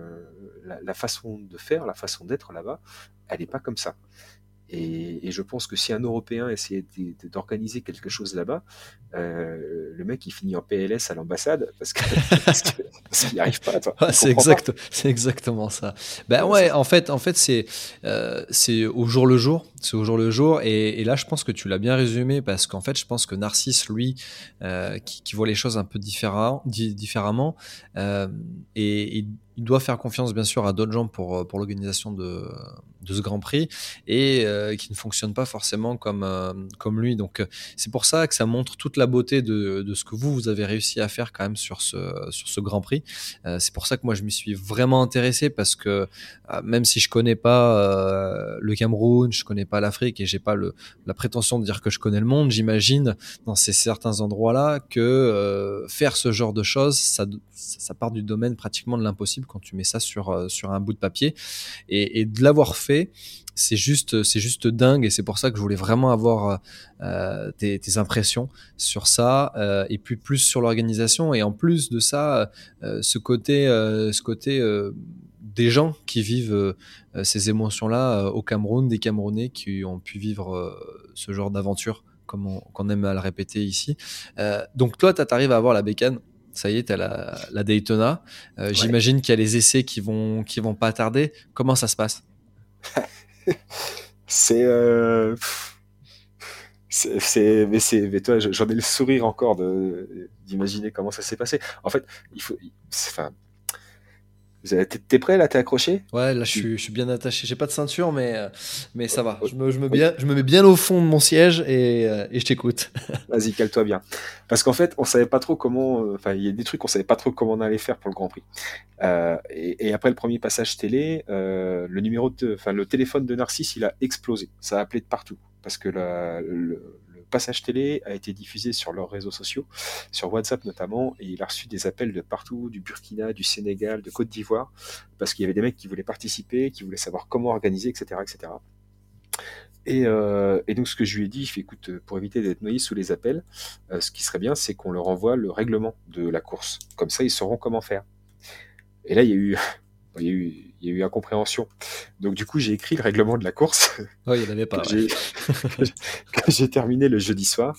la, façon de faire, la façon d'être là-bas, elle n'est pas comme ça. Et, je pense que si un Européen essayait d'organiser quelque chose là-bas, euh, le mec il finit en PLS à l'ambassade parce qu'il n'y arrive pas. c'est exact, c'est exactement ça. Ben ouais, en fait, en fait, c'est euh, c'est au jour le jour, c'est au jour le jour. Et, là, je pense que tu l'as bien résumé parce qu'en fait, je pense que Narcisse, lui, euh, qui, voit les choses un peu différemment, différemment, et, et il doit faire confiance bien sûr à d'autres gens pour, euh, pour l'organisation de, de ce Grand Prix et euh, qui ne fonctionne pas forcément comme, euh, comme lui. Donc c'est pour ça que ça montre toute la beauté de, de, ce que vous, vous avez réussi à faire quand même sur ce, sur ce Grand Prix. c'est pour ça que moi je m'y suis vraiment intéressé parce que même si je connais pas le Cameroun, je connais pas l'Afrique et j'ai pas le, la prétention de dire que je connais le monde, j'imagine dans ces certains endroits-là que faire ce genre de choses, ça, ça part du domaine pratiquement de l'impossible quand tu mets ça sur, euh, sur un bout de papier. Et, de l'avoir fait, c'est juste, c'est juste dingue. Et c'est pour ça que je voulais vraiment avoir euh, tes, impressions sur ça. Euh, et puis plus sur l'organisation. Et en plus de ça, ce côté, ce côté des gens qui vivent ces émotions-là au Cameroun, des Camerounais qui ont pu vivre ce genre d'aventure, comme on, aime à le répéter ici. donc toi, tu arrives à avoir la bécane ça y est, tu as la, Daytona. Euh, j'imagine qu'il y a les essais qui vont, qui vont pas tarder. Comment ça se passe C'est. Euh... C'est, mais c'est, mais toi, j'en ai le sourire encore d'imaginer comment ça s'est passé. En fait, il faut, enfin, T'es prêt là? T'es accroché? Ouais, là je suis, je suis bien attaché. J'ai pas de ceinture, mais, euh, mais ça va. Je me, je, me bien, je me mets bien au fond de mon siège et, euh, et je t'écoute. Vas-y, cale-toi bien. Parce qu'en fait, on savait pas trop comment. Euh, enfin, il y a des trucs qu'on savait pas trop comment on allait faire pour le Grand Prix. Euh, et, et, après le premier passage télé, euh, le numéro de, enfin le téléphone de Narcisse, il a explosé. Ça a appelé de partout parce que la, le, passage télé a été diffusé sur leurs réseaux sociaux, sur WhatsApp notamment, et il a reçu des appels de partout, du Burkina, du Sénégal, de Côte d'Ivoire, parce qu'il y avait des mecs qui voulaient participer, qui voulaient savoir comment organiser, etc. etc. Et, euh, et, donc ce que je lui ai dit, je fais écoute, pour éviter d'être noyé sous les appels, euh, ce qui serait bien, c'est qu'on leur envoie le règlement de la course. Comme ça, ils sauront comment faire. Et là, il y a eu, il y a eu, il y a eu incompréhension. Donc du coup, j'ai écrit le règlement de la course. Oui, il n'y en avait pas. j'ai terminé le jeudi soir.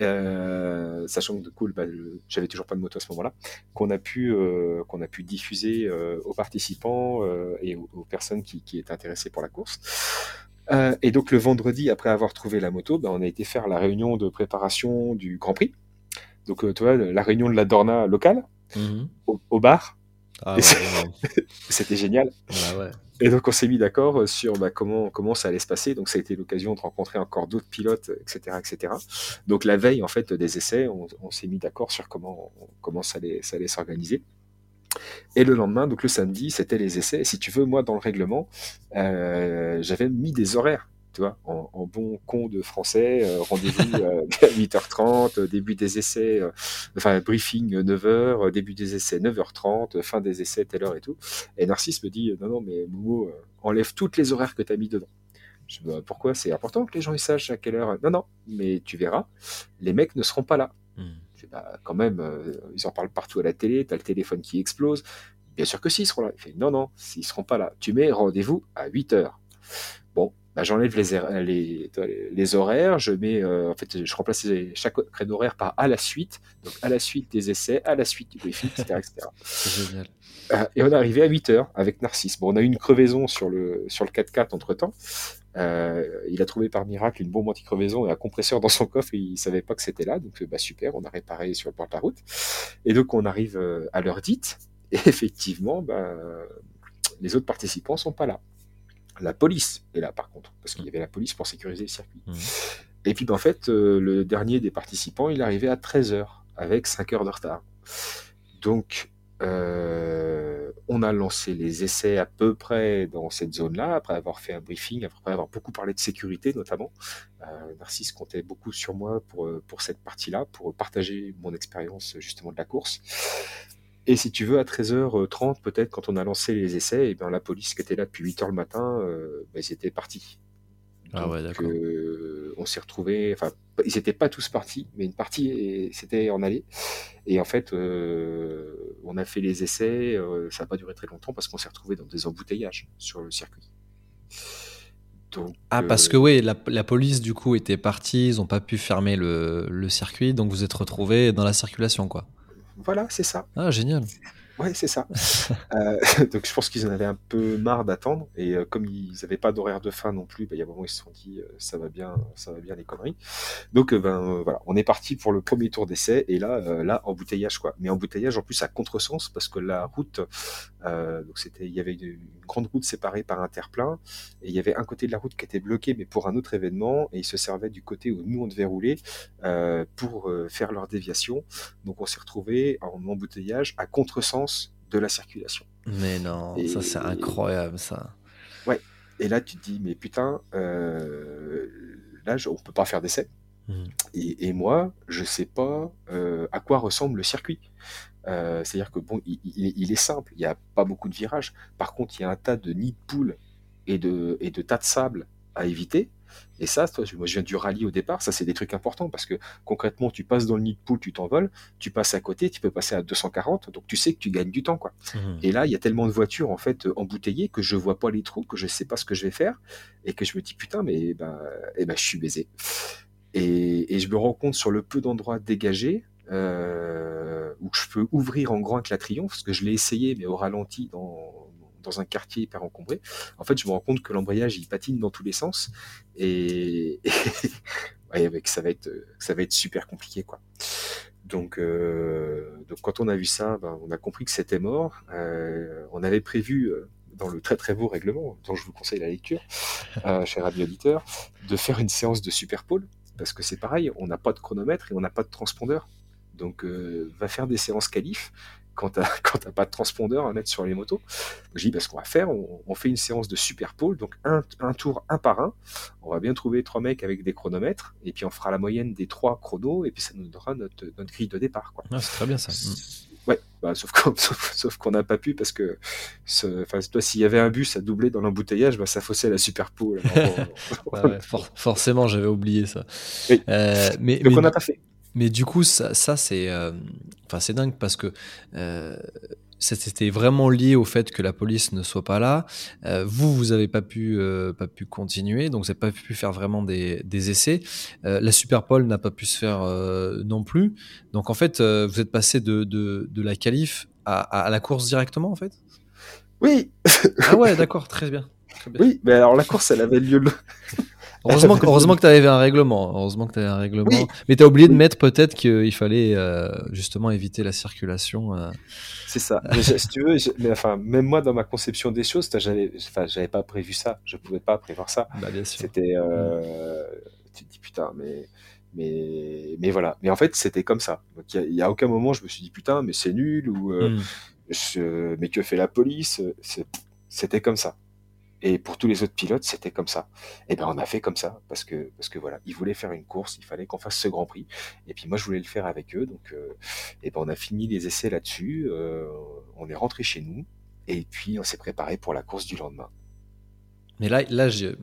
Euh, sachant que du coup, bah, j'avais toujours pas de moto à ce moment-là, qu'on a pu euh, qu'on a pu diffuser euh, aux participants et aux, aux personnes qui, qui, étaient intéressées pour la course. Et donc le vendredi, après avoir trouvé la moto, bah, on a été faire la réunion de préparation du Grand Prix. Donc tu vois, la réunion de la Dorna locale Mhm. au, au bar. Ah ouais. C'était génial. Bah ouais. Et donc on s'est mis d'accord sur bah, comment comment ça allait se passer. Donc ça a été l'occasion de rencontrer encore d'autres pilotes, etc., etc. Donc la veille en fait des essais, on, on s'est mis d'accord sur comment comment ça allait ça allait s'organiser. Et le lendemain, donc le samedi, c'était les essais. Et si tu veux, moi dans le règlement, euh, j'avais mis des horaires. Tu vois, en, en bon con de français, euh, rendez-vous euh, à 8h30, euh, début des essais, euh, enfin briefing euh, 9h, euh, début des essais 9h30, euh, fin des essais telle heure et tout. Et Narcisse me dit non non mais Momo euh, enlève toutes les horaires que tu as mis dedans. Je dis, Bah, pourquoi? C'est important que les gens ils sachent à quelle heure Non non, mais tu verras, les mecs ne seront pas là. Mhm. Je dis, bah, quand même, ils en parlent partout à la télé, t'as le téléphone qui explose. Bien sûr que si, ils seront là. Il fait non non, s'ils seront pas là, tu mets rendez-vous à 8 heures. Bon, bah, j'enlève les, er- les, horaires, je mets euh, en fait je remplace chaque créneau horaire par à la suite, donc à la suite des essais, à la suite du briefing, etc. etc. C'est génial. Euh, et on est arrivé à 8 heures avec Narcisse. Bon, on a eu une crevaison sur le, sur le 4x4 entre temps. il a trouvé par miracle une bombe anti-crevaison et un compresseur dans son coffre et il savait pas que c'était là. Donc, euh, bah, super, on a réparé sur le bord de la route. Et donc, on arrive euh, à l'heure dite. Et effectivement, bah, les autres participants sont pas là. La police est là, par contre, parce qu'il y avait la police pour sécuriser le circuit. Mhm. Et puis, bah, en fait, euh, le dernier des participants, il arrivé à 13 heures avec 5 heures de retard. Donc, euh, on a lancé les essais à peu près dans cette zone-là, après avoir fait un briefing, après avoir beaucoup parlé de sécurité notamment. Euh, Narcisse comptait beaucoup sur moi pour, pour cette partie-là, pour partager mon expérience justement de la course. Et si tu veux, à 13h30, peut-être, quand on a lancé les essais, et bien, la police qui était là depuis 8h le matin, euh, ben, ils étaient partis. Ah ouais, d'accord. euh, on s'est retrouvés, enfin, ils n'étaient pas tous partis, mais une partie et- c'était en allée. Et en fait, euh, on a fait les essais, euh, ça n'a pas duré très longtemps parce qu'on s'est retrouvés dans des embouteillages sur le circuit. Donc, Ah, parce euh, que oui, la, la police du coup était partie, ils ont pas pu fermer le, le circuit, donc vous êtes retrouvés dans la circulation quoi. Voilà, c'est ça. Ah, génial. Ouais, c'est ça. Euh, donc je pense qu'ils en avaient un peu marre d'attendre et euh, comme ils n'avaient pas d'horaire de fin non plus, bah, il y a un moment ils se sont dit euh, ça va bien, ça va bien les conneries. Donc ben voilà, on est parti pour le premier tour d'essai et là là embouteillage quoi. Mais embouteillage en plus à contresens parce que la route, donc c'était il y avait une, une grande route séparée par un terre-plein et il y avait un côté de la route qui était bloqué mais pour un autre événement et ils se servaient du côté où nous on devait rouler pour faire leur déviation. Donc on s'est retrouvé en embouteillage à contresens de la circulation. Mais non, ça c'est incroyable ça. Et là, tu te dis, mais putain, euh, là, on peut pas faire d'essai. Mhm. Et, et moi, je sais pas euh, à quoi ressemble le circuit. Euh, C'est-à-dire que bon, il, il- il est simple, il n'y a pas beaucoup de virages. Par contre, il y a un tas de nids de poules et de, et de tas de sable à éviter. Et ça, toi, moi, je viens du rallye au départ, ça, c'est des trucs importants parce que concrètement, tu passes dans le nid de poule, tu t'envoles, tu passes à côté, tu peux passer à 240, donc tu sais que tu gagnes du temps, quoi. Mhm. Et là, il y a tellement de voitures en fait euh, embouteillées que je vois pas les trous, que je sais pas ce que je vais faire, et que je me dis putain, mais ben, eh ben, je suis baisé. Et, et je me rends compte sur le peu d'endroits dégagés euh, où je peux ouvrir en grand avec la Triomphe, parce que je l'ai essayé, mais au ralenti dans dans un quartier hyper encombré. En fait, je me rends compte que l'embrayage il patine dans tous les sens, et, ouais, avec ça va être ça va être super compliqué quoi. Donc, euh, donc quand on a vu ça, ben, on a compris que c'était mort. Euh, on avait prévu euh, dans le très très beau règlement, dont je vous conseille la lecture, euh, cher ami auditeur, de faire une séance de super pôle, parce que c'est pareil, on n'a pas de chronomètre et on n'a pas de transpondeur. Donc, euh, va faire des séances qualif. Quand tu n'as pas de transpondeur à mettre sur les motos. Je dis, bah, ce qu'on va faire, on, fait une séance de super pole, donc un, tour un par un. On va bien trouver trois mecs avec des chronomètres, et puis on fera la moyenne des trois chronos, et puis ça nous donnera notre, grille de départ. Ah, c'est très bien ça. Ouais, bah, sauf qu'on sauf, qu'on n'a pas pu parce que, enfin, toi, s'il y avait un bus à doubler dans l'embouteillage, bah, ça faussait la super pool. forcément, j'avais oublié ça. Euh, mais, Donc, on n'a pas fait. Mais du coup, ça, ça c'est, euh, enfin, c'est dingue parce que euh, c'était vraiment lié au fait que la police ne soit pas là. Euh, vous, vous n'avez pas pu, euh, pas pu continuer, donc vous n'avez pas pu faire vraiment des, des essais. Euh, la Superpole n'a pas pu se faire non plus. Donc en fait, vous êtes passé de, de, de la qualif à, à, la course directement, en fait? Oui. ah ouais, d'accord, très bien. Très bien. Oui, mais alors la course, elle avait lieu. Le... Heureusement, que, heureusement que tu avais un règlement. Heureusement que tu avais un règlement. Mais tu as oublié de mettre peut-être qu'il fallait euh, justement éviter la circulation. Euh. C'est ça. Mais si tu veux, mais enfin, même moi, dans ma conception des choses, j'avais enfin, pas prévu ça. Je pouvais pas prévoir ça. Bah, bien sûr. C'était. Euh, tu te dis putain, mais. Mais, mais voilà. Mais en fait, c'était comme ça. il n'y a, aucun moment, je me suis dit putain, mais c'est nul ou. Hmm. je, mais que fait la police? C'était comme ça. Et pour tous les autres pilotes, c'était comme ça. Et ben on a fait comme ça parce que parce que voilà, ils voulaient faire une course, il fallait qu'on fasse ce Grand Prix. Et puis moi je voulais le faire avec eux, donc euh, et ben on a fini les essais là-dessus. Euh, on est rentré chez nous et puis on s'est préparé pour la course du lendemain. Mais là, là il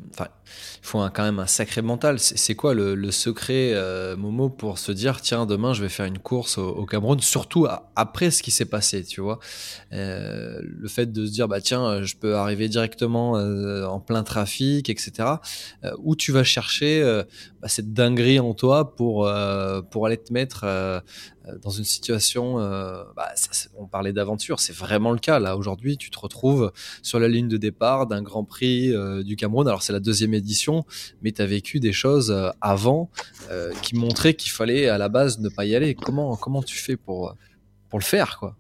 faut quand même un sacré mental. C'est quoi le, secret, euh, Momo, pour se dire tiens, demain, je vais faire une course au, Cameroun, surtout après ce qui s'est passé, tu vois? Euh, Le fait de se dire bah tiens, je peux arriver directement euh, en plein trafic, etc. où tu vas chercher bah, cette dinguerie en toi pour pour aller te mettre dans une situation, euh, bah, on parlait d'aventure, c'est vraiment le cas. Là, aujourd'hui, tu te retrouves sur la ligne de départ d'un Grand Prix euh, du Cameroun. Alors, c'est la deuxième édition, mais tu as vécu des choses avant qui montraient qu'il fallait à la base ne pas y aller. Comment, comment tu fais pour, pour le faire, quoi?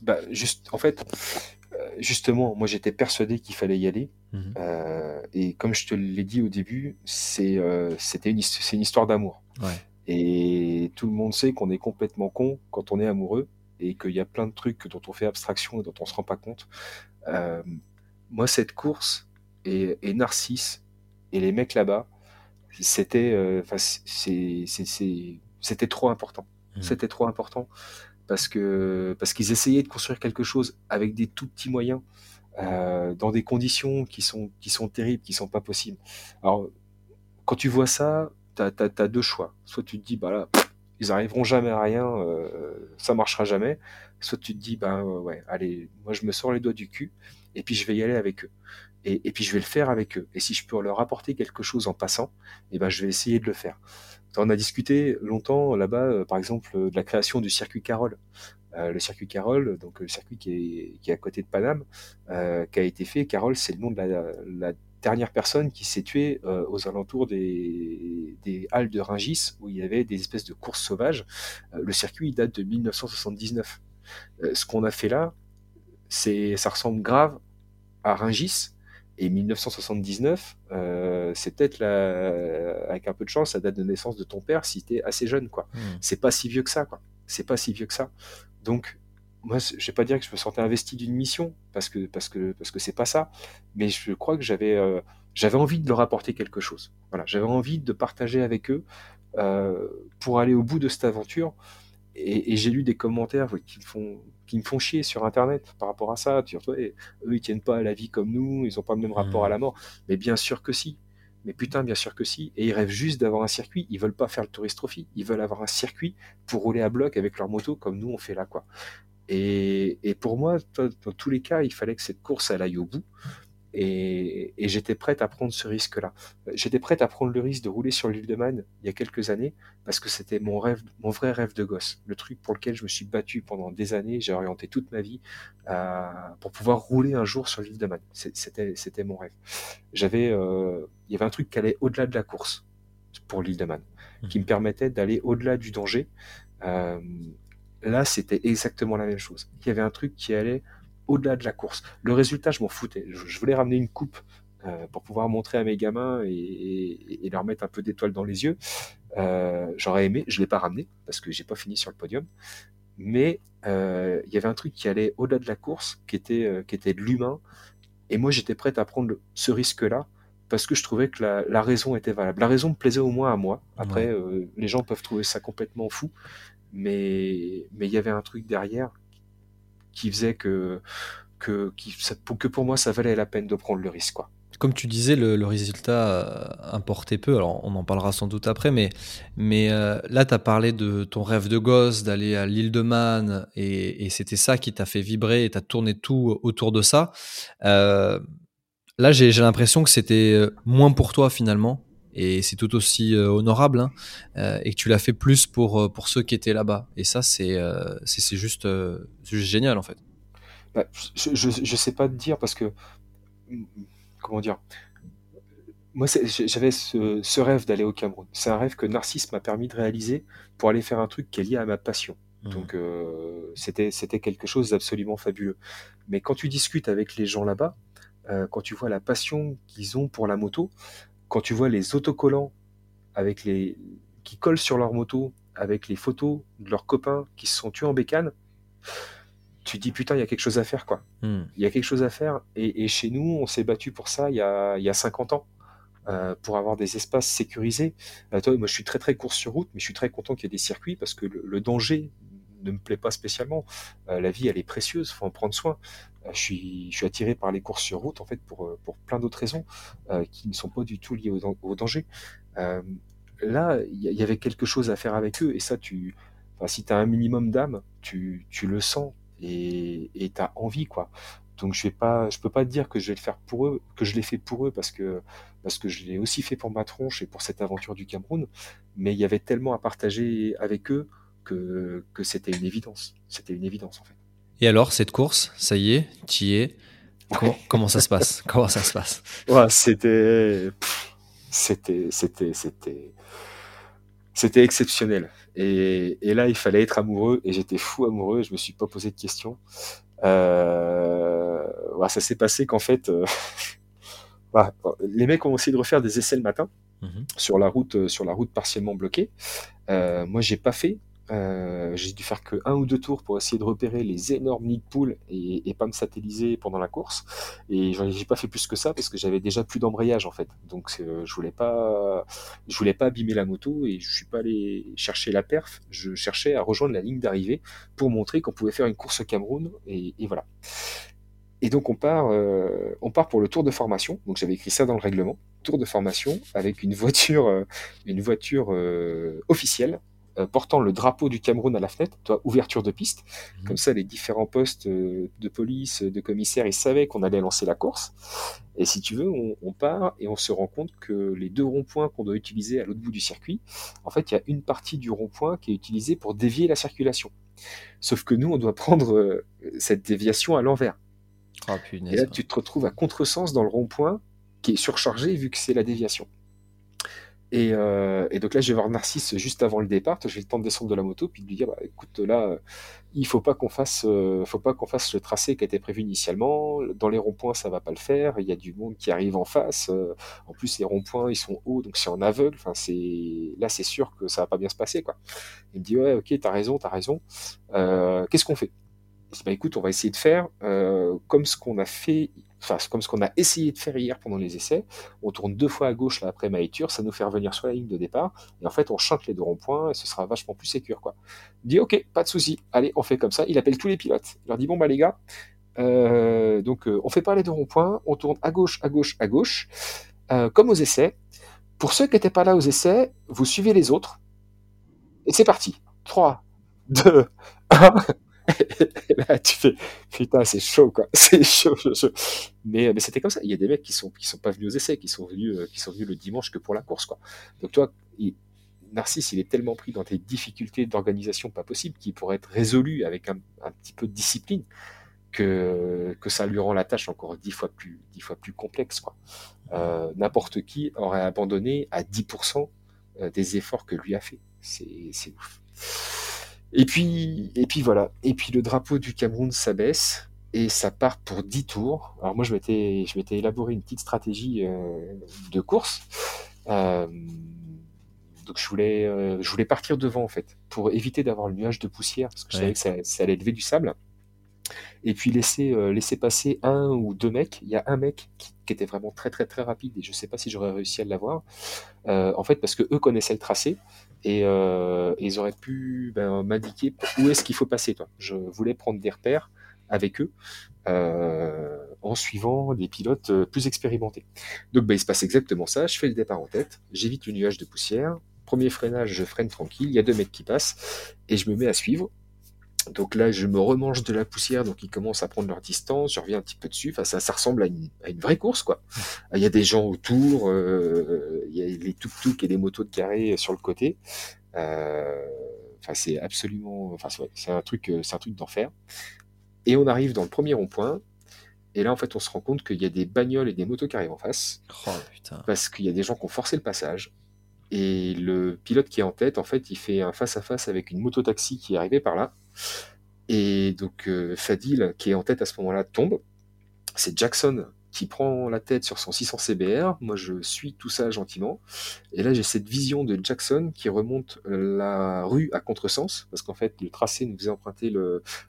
Bah, juste, En fait, justement, moi j'étais persuadé qu'il fallait y aller. Mmh et comme je te l'ai dit au début, c'est c'était une, une histoire d'amour. Ouais. Et tout le monde sait qu'on est complètement con quand on est amoureux et qu'il y a plein de trucs dont on fait abstraction et dont on se rend pas compte. Euh, moi, cette course et, Narcisse et les mecs là-bas, c'était, euh, c'était trop important. Mmh. C'était trop important parce que parce qu'ils essayaient de construire quelque chose avec des tout petits moyens, euh, dans des conditions qui sont qui sont terribles, qui sont pas possibles. Alors quand tu vois ça, tu as, deux choix. Soit tu te dis, bah là, ils arriveront jamais à rien, euh, ça marchera jamais. Soit tu te dis, bah ouais, allez, moi je me sors les doigts du cul, et puis je vais y aller avec eux. Et, et puis je vais le faire avec eux. Et si je peux leur apporter quelque chose en passant, et eh ben je vais essayer de le faire. On a discuté longtemps là-bas, euh, par exemple, de la création du circuit Carole. Euh, le circuit Carole, donc le circuit qui est, qui à côté de Paname, euh, qui a été fait. Carole, c'est le nom de la dernière personne qui s'est tuée euh, aux alentours des, des, halles de Ringis, où il y avait des espèces de courses sauvages. Euh, le circuit date de 1979. Euh, ce qu'on a fait là, c'est, ça ressemble grave à Ringis. Et 1979, c'est peut-être la, avec un peu de chance la date de naissance de ton père si tu es assez jeune, quoi. Mmh. C'est pas si vieux que ça, quoi. C'est pas si vieux que ça. Donc moi, je vais pas dire que je me sentais investi d'une mission parce que parce que parce que c'est pas ça, mais je crois que j'avais euh, j'avais envie de leur apporter quelque chose. Voilà, j'avais envie de partager avec eux euh, pour aller au bout de cette aventure. Et, j'ai lu des commentaires qui me font qui me font chier sur internet par rapport à ça. Tu vois, eux ils tiennent pas à la vie comme nous, ils ont pas le même rapport à la mmh. mort. Mais bien sûr que si. Mais putain, bien sûr que si. Et ils rêvent juste d'avoir un circuit. Ils veulent pas faire le tourist trophy. Ils veulent avoir un circuit pour rouler à bloc avec leur moto comme nous on fait là, quoi. Et, pour moi, dans tous les cas, il fallait que cette course elle aille au bout. Et, j'étais prête à prendre ce risque-là. J'étais prête à prendre le risque de rouler sur l'île de Man il y a quelques années parce que c'était mon rêve, mon vrai rêve de gosse, le truc pour lequel je me suis battu pendant des années. J'ai orienté toute ma vie euh, pour pouvoir rouler un jour sur l'île de Man. C'était, mon rêve. J'avais, euh, il y avait un truc qui allait au-delà de la course pour l'île de Man, qui me mmh. permettait d'aller au-delà du danger. Euh, Là, c'était exactement la même chose. Il y avait un truc qui allait au-delà de la course. Le résultat, je m'en foutais. Je, voulais ramener une coupe euh, pour pouvoir montrer à mes gamins et, leur mettre un peu d'étoiles dans les yeux. Euh, j'aurais aimé, je l'ai pas ramené parce que j'ai pas fini sur le podium. mais il y avait un truc qui allait au-delà de la course, qui était, qui était de l'humain. Et moi, j'étais prêt à prendre ce risque-là parce que je trouvais que la, raison était valable. La raison me plaisait au moins à moi. Après, les gens peuvent trouver ça complètement fou, mais mais il y avait un truc derrière qui faisait que que, que pour moi ça valait la peine de prendre le risque quoi. Comme tu disais, le, résultat euh, importait peu, alors on en parlera sans doute après, mais, mais euh, là tu as parlé de ton rêve de gosse, d'aller à l'île de Man, et, c'était ça qui t'a fait vibrer, et tu as tourné tout autour de ça. Euh, là j'ai l'impression que c'était moins pour toi finalement, et c'est tout aussi honorable, hein, et que tu l'as fait plus pour, pour ceux qui étaient là-bas. Et ça, c'est c'est juste, juste génial en fait. Bah, je, je, sais pas te dire parce que comment dire moi j'avais ce, rêve d'aller au Cameroun. C'est un rêve que Narcisse m'a permis de réaliser pour aller faire un truc qui est lié à ma passion. Mmh. Donc euh, c'était c'était quelque chose d'absolument fabuleux. Mais quand tu discutes avec les gens là-bas, euh, quand tu vois la passion qu'ils ont pour la moto, quand tu vois les autocollants avec les qui collent sur leur moto avec les photos de leurs copains qui se sont tués en bécane, tu dis putain, il y a quelque chose à faire, quoi. Hmm. Il y a quelque chose à faire. Et, chez nous, on s'est battu pour ça il y a, il y a 50 ans. Euh, pour avoir des espaces sécurisés. Euh, toi, moi, je suis très très course sur route, mais je suis très content qu'il y ait des circuits parce que le, danger ne me plaît pas spécialement. Euh, la vie, elle est précieuse, faut en prendre soin. Je suis, je suis attiré par les courses sur route en fait pour pour plein d'autres raisons qui ne sont pas du tout liées au, danger. là, il y, avait quelque chose à faire avec eux et ça, tu, si tu as un minimum d'âme, tu, tu le sens, et tu as envie quoi. Donc je vais pas, je peux pas te dire que je vais le faire pour eux, que je l'ai fait pour eux parce que parce que je l'ai aussi fait pour ma tronche et pour cette aventure du Cameroun. Mais il y avait tellement à partager avec eux que que c'était une évidence. C'était une évidence en fait. Et alors cette course, ça y est, tu y es. Comment, ça se passe? Comment ça se passe? Ouais, C'était, c'était, c'était, c'était, c'était exceptionnel. Et, là, il fallait être amoureux, et j'étais fou amoureux, je me suis pas posé de questions. Euh, ça s'est passé qu'en fait, euh, les mecs ont essayé de refaire des essais le matin mhm. sur la route, sur la route partiellement bloquée. Euh, moi, j'ai pas fait euh, j'ai dû faire que un ou deux tours pour essayer de repérer les énormes nids de poules et, pas me satelliser pendant la course. Et j'ai pas fait plus que ça parce que j'avais déjà plus d'embrayage en fait. Donc euh, je voulais pas, je voulais pas abîmer la moto et je suis pas allé chercher la perf. Je cherchais à rejoindre la ligne d'arrivée pour montrer qu'on pouvait faire une course au Cameroun et, voilà. Et donc on part, euh, on part pour le tour de formation. Donc j'avais écrit ça dans le règlement, tour de formation avec une voiture, une voiture officielle euh, portant le drapeau du Cameroun à la fenêtre, toi, ouverture de piste. Mhm. Comme ça, les différents postes euh, de police, de commissaires, ils savaient qu'on allait lancer la course. Et si tu veux, on, part et on se rend compte que les deux ronds-points qu'on doit utiliser à l'autre bout du circuit, en fait, il y a une partie du rond-point qui est utilisée pour dévier la circulation. Sauf que nous, on doit prendre euh, cette déviation à l'envers. Oh, et là, tu te retrouves à contresens dans le rond-point qui est surchargé vu que c'est la déviation. Euh, et, donc là, je vais voir Narcisse juste avant le départ. J'ai le temps de descendre de la moto, puis de lui dire, bah, écoute, là, il faut pas qu'on fasse, euh, faut pas qu'on fasse le tracé qui a été prévu initialement. Dans les ronds-points, ça va pas le faire. Il y a du monde qui arrive en face. Euh, en plus, les ronds-points, ils sont hauts, donc c'est en aveugle. Là, c'est sûr que ça va pas bien se passer, quoi. Il me dit, ouais, ok, t'as raison, t'as raison. Qu'est-ce qu'on fait? Dis, bah, écoute, on va essayer de faire comme ce qu'on a fait enfin, comme ce qu'on a essayé de faire hier pendant les essais. On tourne deux fois à gauche là après Maïtur, ça nous fait revenir sur la ligne de départ, et en fait on chante les deux ronds-points et ce sera vachement plus sécure quoi. Il dit ok, pas de souci, allez on fait comme ça. Il appelle tous les pilotes. Il leur dit bon bah les gars, euh, donc euh, on fait pas les deux ronds-points, on tourne à gauche, à gauche, à gauche, euh, comme aux essais. Pour ceux qui n'étaient pas là aux essais, vous suivez les autres. Et c'est parti. 3, 2, 1 et là, tu fais, putain, c'est chaud, quoi. C'est chaud, chaud, Mais, mais c'était comme ça. Il y a des mecs qui sont, qui sont pas venus aux essais, qui sont venus, euh, qui sont venus le dimanche que pour la course, quoi. Donc, toi, Narcisse, il est tellement pris dans tes difficultés d'organisation pas possible qu'il pourrait être résolu avec un, un, petit peu de discipline que, que ça lui rend la tâche encore dix fois plus, dix fois plus complexe, quoi. Euh, N'importe qui aurait abandonné à 10% euh, des efforts que lui a fait. C'est ouf. Et puis, et puis voilà. Et puis le drapeau du Cameroun s'abaisse et ça part pour 10 tours. Alors moi, je m'étais, je m'étais élaboré une petite stratégie euh, de course. Euh, Donc je voulais, je voulais partir devant en fait, pour éviter d'avoir le nuage de poussière, parce que je savais que ça, ça, allait lever du sable. Et puis laisser, laisser passer un ou deux mecs. Il y a un mec qui, était vraiment très très très rapide et je sais pas si j'aurais réussi à l'avoir. en fait, parce que eux connaissaient le tracé et, ils auraient pu ben, m'indiquer où est-ce qu'il faut passer. Toi. Je voulais prendre des repères avec eux euh, en suivant des pilotes euh, plus expérimentés. Donc bah, il se passe exactement ça, je fais le départ en tête, j'évite le nuage de poussière, premier freinage, je freine tranquille, il y a deux mecs qui passent, et je me mets à suivre. Donc là, je me remange de la poussière, donc ils commencent à prendre leur distance, je reviens un petit peu dessus, enfin, ça, ça ressemble à une, vraie course, quoi. Il y a des gens autour, euh, il y a les tuk-tuk et les motos de carré sur le côté. Enfin, c'est absolument, enfin, c'est un truc, c'est un truc d'enfer. Et on arrive dans le premier rond-point. Et là, en fait, on se rend compte qu'il y a des bagnoles et des motos qui arrivent en face. Oh, putain. Parce qu'il y a des gens qui ont forcé le passage. Et le pilote qui est en tête, en fait, il fait un face-à-face avec une moto-taxi qui est arrivée par là. Et donc, euh, Fadil, qui est en tête à ce moment-là, tombe. C'est Jackson qui prend la tête sur son 600 CBR. Moi, je suis tout ça gentiment. Et là, j'ai cette vision de Jackson qui remonte la rue à contresens, parce qu'en fait, le tracé nous faisait emprunter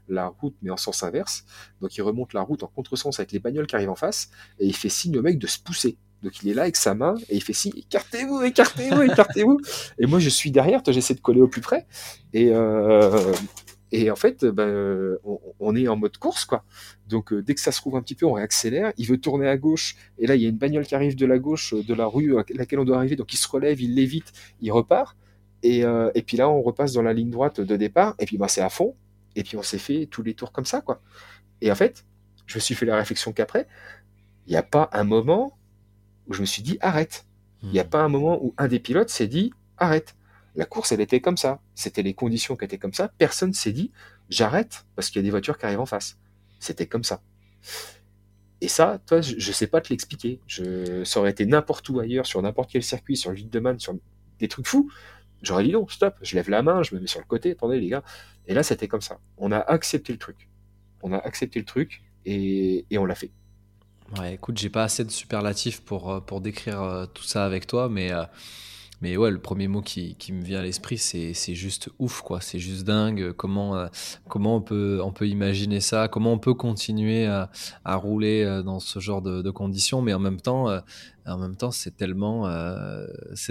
la route, mais en sens inverse. Donc, il remonte la route en contresens avec les bagnoles qui arrivent en face, et il fait signe au mec de se pousser. Donc il est là avec sa main et il fait signe écartez-vous, écartez-vous, écartez-vous. et moi je suis derrière, j'essaie de coller au plus près. Et, euh, et en fait, bah, on, est en mode course, quoi. Donc euh, dès que ça se trouve un petit peu, on réaccélère. Il veut tourner à gauche, et là il y a une bagnole qui arrive de la gauche euh, de la rue à laquelle on doit arriver. Donc il se relève, il l'évite, il repart. Et, euh, et, puis là, on repasse dans la ligne droite de départ. Et puis bah, c'est à fond. Et puis on s'est fait tous les tours comme ça, quoi. Et en fait, je me suis fait la réflexion qu'après, il n'y a pas un moment où je me suis dit arrête. Il n'y a hmm. pas un moment où un des pilotes s'est dit arrête. La course, elle était comme ça. C'était les conditions qui étaient comme ça. Personne s'est dit, j'arrête parce qu'il y a des voitures qui arrivent en face. C'était comme ça. Et ça, toi, je ne sais pas te l'expliquer. Je, ça aurait été n'importe où ailleurs, sur n'importe quel circuit, sur l'île de Man, sur des trucs fous. J'aurais dit non, stop, je lève la main, je me mets sur le côté, attendez les gars. Et là, c'était comme ça. On a accepté le truc. On a accepté le truc et, on l'a fait. Ouais, écoute, j'ai pas assez de superlatifs pour, euh, pour décrire euh, tout ça avec toi, mais euh, mais ouais, le premier mot qui, me vient à l'esprit, c'est, juste ouf, quoi. C'est juste dingue. Comment, euh, comment on, peut, on peut imaginer ça? Comment on peut continuer à, à rouler euh, dans ce genre de, conditions? Mais en même temps, euh, temps, c'est tellement,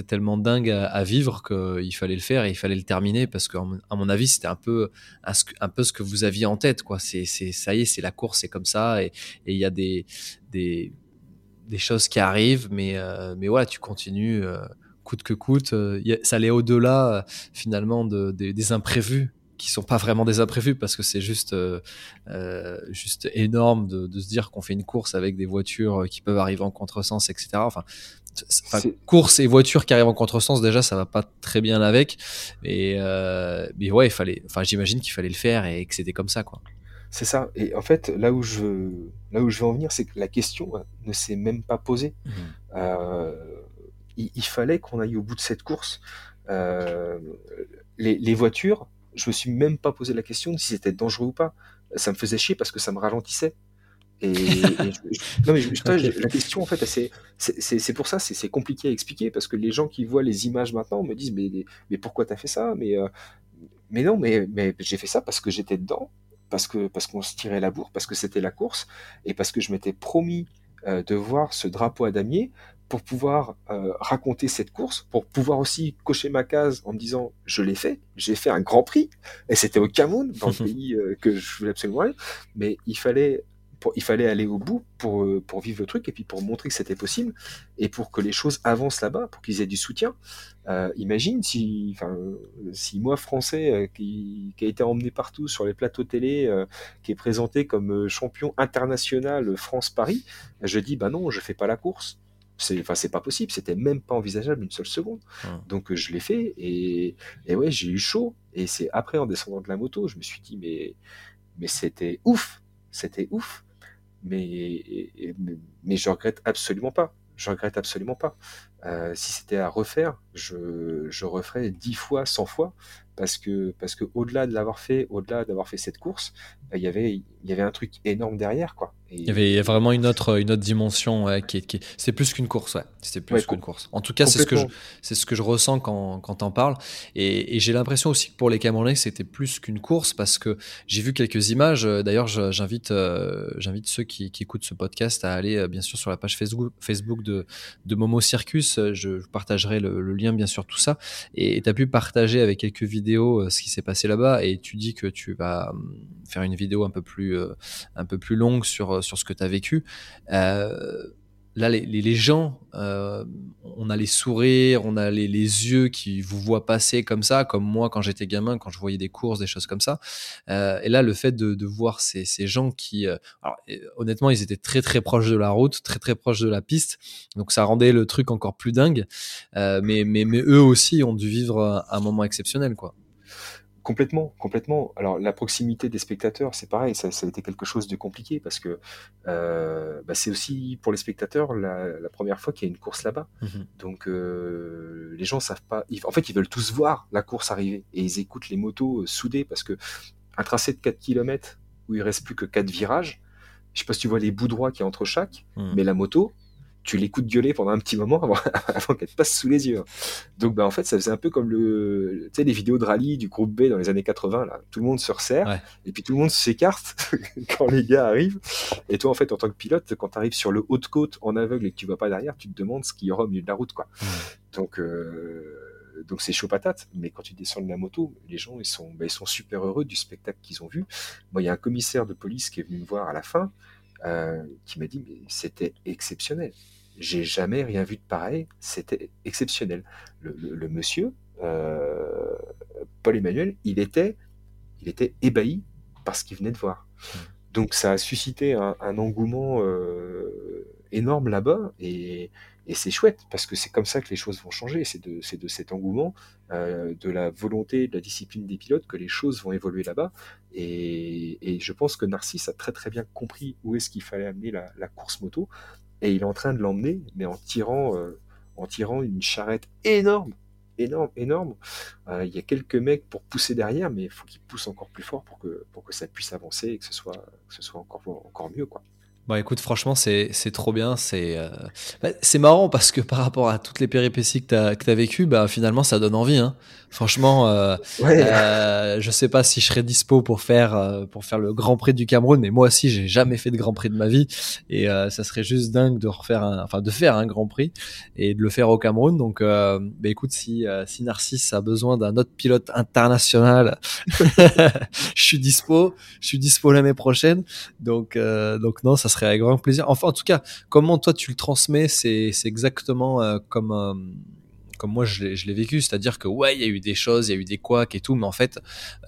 tellement dingue à, vivre qu'il fallait le faire et il fallait le terminer parce qu'à mon avis, c'était un peu, un, peu ce que vous aviez en tête, quoi. C'est, ça y est, c'est la course, c'est comme ça et il y a des, des, choses qui arrivent, mais, mais voilà, tu continues coûte que coûte. Euh, ça allait au-delà euh, finalement de, des imprévus qui sont pas vraiment des imprévus parce que c'est juste euh, juste énorme de, se dire qu'on fait une course avec des voitures qui peuvent arriver en contresens, etc. Enfin, course et voitures qui arrivent en contresens déjà ça va pas très bien avec. Et mais ouais, il fallait. Enfin, j'imagine qu'il fallait le faire et que c'était comme ça quoi. C'est ça. Et en fait, là où je, là où je veux en venir, c'est que la question ne s'est même pas posée. Mmh il, fallait qu'on aille au bout de cette course. Euh, les, voitures, je me suis même pas posé la question si c'était dangereux ou pas. Ça me faisait chier parce que ça me ralentissait. Et, non, mais la question, en fait, c'est pour ça, c'est compliqué à expliquer parce que les gens qui voient les images maintenant me disent Mais, mais pourquoi tu as fait ça? Mais, euh, mais non, mais, mais j'ai fait ça parce que j'étais dedans, parce qu'on parce qu'on se tirait la bourre, parce que c'était la course et parce que je m'étais promis euh, de voir ce drapeau à damier pour pouvoir euh, raconter cette course, pour pouvoir aussi cocher ma case en me disant je l'ai fait, j'ai fait un grand prix, et c'était au Cameroun, dans le pays euh, que je voulais absolument aller, mais il fallait, pour, il fallait aller au bout pour, euh, pour vivre le truc, et puis pour montrer que c'était possible, et pour que les choses avancent là-bas, pour qu'ils aient du soutien. imagine si, si moi, français, qui, qui, a été emmené partout sur les plateaux télé, qui est présenté comme champion international France-Paris, je dis bah non, je fais pas la course c'est enfin c'est pas possible c'était même pas envisageable une seule seconde. Donc euh, je l'ai fait et, et ouais j'ai eu chaud. Et c'est après en descendant de la moto je me suis dit mais mais c'était ouf c'était ouf. Mais, mais, je regrette absolument pas. Je regrette absolument pas. Euh, si c'était à refaire je, je referais dix fois 100 fois. Parce que parce que au-delà de l'avoir fait au-delà d'avoir fait cette course bah, il y avait il y avait un truc énorme derrière quoi il y avait vraiment une autre, une autre dimension qui, qui c'est plus qu'une course, ouais. Plus qu'une course. En tout cas, c'est ce que je, c'est ce que je ressens quand, quand t'en parles. Et, et j'ai l'impression aussi que pour les Camerounais, c'était plus qu'une course parce que j'ai vu quelques images. D'ailleurs, j'invite, euh, j'invite ceux qui, qui, écoutent ce podcast à aller, euh, bien sûr, sur la page Facebook, Facebook de, de Momo Circus. Je partagerai le, le lien, bien sûr, tout ça. Et tu as pu partager avec quelques vidéos euh, ce qui s'est passé là-bas. Et tu dis que tu vas hum, faire une vidéo un peu plus, un peu plus longue sur sur ce que tu as vécu. Euh, là, les, les, gens, euh, on a les sourires, on a les, les, yeux qui vous voient passer comme ça, comme moi quand j'étais gamin, quand je voyais des courses, des choses comme ça. Euh, et là, le fait de, de voir ces, ces, gens qui, euh, honnêtement, ils étaient très très proches de la route, très très proches de la piste, donc ça rendait le truc encore plus dingue. Euh, mais, mais, mais eux aussi ont dû vivre un moment exceptionnel, quoi. Complètement, complètement. Alors la proximité des spectateurs, c'est pareil, ça, ça, a été quelque chose de compliqué parce que euh, bah, c'est aussi pour les spectateurs la, la première fois qu'il y a une course là-bas. Mmh Donc euh, les gens savent pas. Ils, en fait, ils veulent tous voir la course arriver et ils écoutent les motos euh, soudées parce que un tracé de 4 km où il reste plus que 4 virages. Je sais pas si tu vois les bouts droits qu'il y a entre chaque, mmh. mais la moto, tu l'écoutes gueuler pendant un petit moment avant, avant qu'elle te passe sous les yeux. Donc, bah, en fait, ça faisait un peu comme le, tu sais, les vidéos de rallye du groupe B dans les années 80, là. Tout le monde se resserre, et puis tout le monde s'écarte quand les gars arrivent. Et toi, en fait, en tant que pilote, quand tu arrives sur le haut de côte en aveugle et que tu vois pas derrière, tu te demandes ce qu'il y aura au milieu de la route, quoi. Donc, euh, donc c'est chaud patate. Mais quand tu descends de la moto, les gens, ils sont, bah, ils sont super heureux du spectacle qu'ils ont vu. Moi, il y a un commissaire de police qui est venu me voir à la fin, euh, qui m'a dit, mais c'était exceptionnel j'ai jamais rien vu de pareil. C'était exceptionnel. Le, monsieur, euh, Paul Emmanuel, il était, il était ébahi par ce qu'il venait de voir. Mmh. Donc ça a suscité un, engouement euh, énorme là-bas et, c'est chouette parce que c'est comme ça que les choses vont changer. C'est de, cet engouement, euh, de la volonté, de la discipline des pilotes que les choses vont évoluer là-bas. Et, je pense que Narcisse a très très bien compris où est-ce qu'il fallait amener la, la course moto et il est en train de l'emmener, mais en tirant, euh, en tirant une charrette énorme, énorme, énorme. Euh, il y a quelques mecs pour pousser derrière, mais il faut qu'ils poussent encore plus fort pour que, pour que ça puisse avancer et que ce soit, que ce soit encore, encore mieux. Quoi. Bon, écoute, franchement, c'est trop bien. C'est euh, bah, c'est marrant parce que par rapport à toutes les péripéties que tu as, que as vécues, bah, finalement, ça donne envie. Hein. Franchement, euh, euh, je sais pas si je serais dispo pour faire euh, pour faire le Grand Prix du Cameroun, mais moi aussi, j'ai jamais fait de Grand Prix de ma vie et euh, ça serait juste dingue de refaire, un, enfin de faire un Grand Prix et de le faire au Cameroun. Donc, bah, écoute, si si Narcisse a besoin d'un autre pilote international, je suis dispo. Je suis dispo l'année prochaine. Donc donc non, ça serait avec grand plaisir. Enfin, en tout cas, comment toi tu le transmets, c'est exactement comme comme moi je l'ai vécu, c'est-à-dire que ouais, il y a eu des choses, il y a eu des couacs et tout, mais en fait,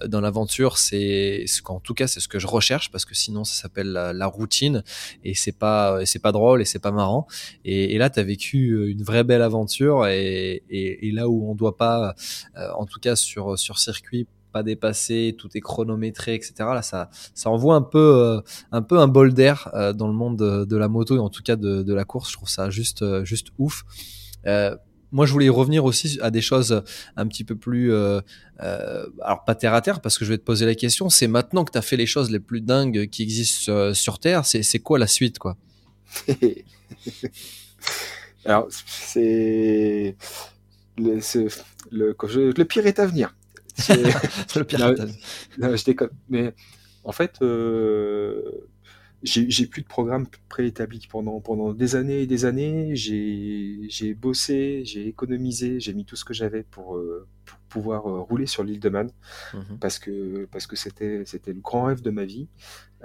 euh, dans l'aventure, c'est, en tout cas, c'est ce que je recherche parce que sinon, ça s'appelle la, routine et c'est pas, c'est pas drôle et c'est pas marrant. Et, là, tu as vécu euh, une vraie belle aventure et, et, là où on doit pas, euh, en tout cas sur sur circuit, pas dépasser, tout est chronométré, etc. Là, ça, ça envoie un peu, un peu un bol d'air dans le monde de, la moto et en tout cas de, la course. Je trouve ça juste, juste ouf. Euh, moi, je voulais revenir aussi à des choses un petit peu plus, euh, euh, alors pas terre à terre, parce que je vais te poser la question. C'est maintenant que tu as fait les choses les plus dingues qui existent euh, sur Terre, c'est quoi la suite, quoi? Alors, c'est le, le, pire est à venir. le pire est à venir. Non, je déconne. Mais en fait, euh, j'ai plus de programme préétabli pendant, pendant des années et des années. J'ai bossé, j'ai économisé, j'ai mis tout ce que j'avais pour, euh, pour, pouvoir euh, rouler sur l'île de Man mmh parce que parce que c'était le grand rêve de ma vie.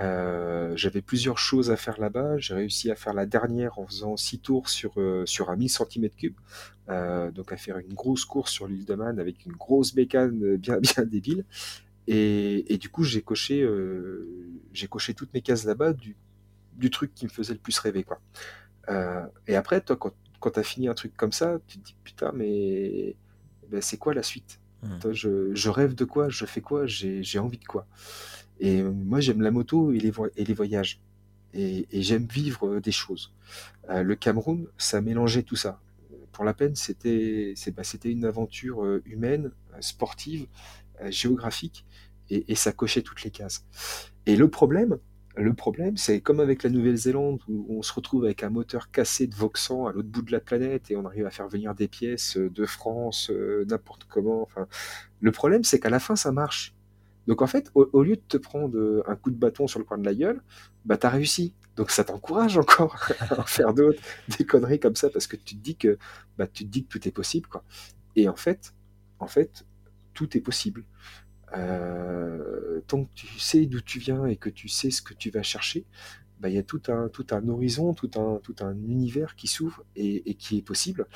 Euh, j'avais plusieurs choses à faire là-bas. J'ai réussi à faire la dernière en faisant six tours sur sur un 1000 cm3, donc à faire une grosse course sur l'île de Man avec une grosse bécane bien bien débile. Et, du coup, j'ai coché, euh, j'ai coché toutes mes cases là-bas du, du, truc qui me faisait le plus rêver. Quoi. Euh, et après, toi, quand, quand tu as fini un truc comme ça, tu te dis putain, mais ben, c'est quoi la suite? Mmh. toi, je, je, rêve de quoi? Je fais quoi? J'ai envie de quoi? Et moi, j'aime la moto et les, voyages. Et, j'aime vivre des choses. Euh, le Cameroun, ça mélangeait tout ça. Pour la peine, c'était bah, une aventure humaine, sportive, géographique, et, ça cochait toutes les cases. Et le problème, Le problème, c'est comme avec la Nouvelle-Zélande, où on se retrouve avec un moteur cassé de Voxan à l'autre bout de la planète et on arrive à faire venir des pièces de France, euh, n'importe comment. Le problème, c'est qu'à la fin, ça marche. Donc en fait, au, lieu de te prendre un coup de bâton sur le coin de la gueule, bah t'as réussi. Donc ça t'encourage encore à faire d'autres, des conneries comme ça, parce que tu te dis que, bah, tu dis que tout est possible. Et en fait, en fait, tout est possible. Euh, tant que tu sais d'où tu viens et que tu sais ce que tu vas chercher, bah, il y a tout un, tout un horizon, tout un, tout un univers qui s'ouvre et, qui est possible.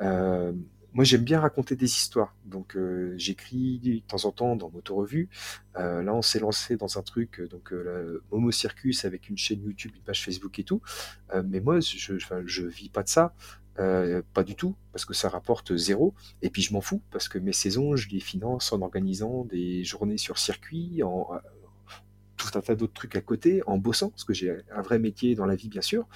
Euh, moi, j'aime bien raconter des histoires. Donc, euh, j'écris de temps en temps dans Moto Revue. là, on s'est lancé dans un truc, donc Momo Circus avec une chaîne YouTube, une page Facebook et tout. mais moi, je, ne vis pas de ça. Euh, pas du tout, parce que ça rapporte zéro. Et puis je m'en fous, parce que mes saisons, je les finance en organisant des journées sur circuit, en euh, tout un tas d'autres trucs à côté, en bossant, parce que j'ai un vrai métier dans la vie, bien sûr.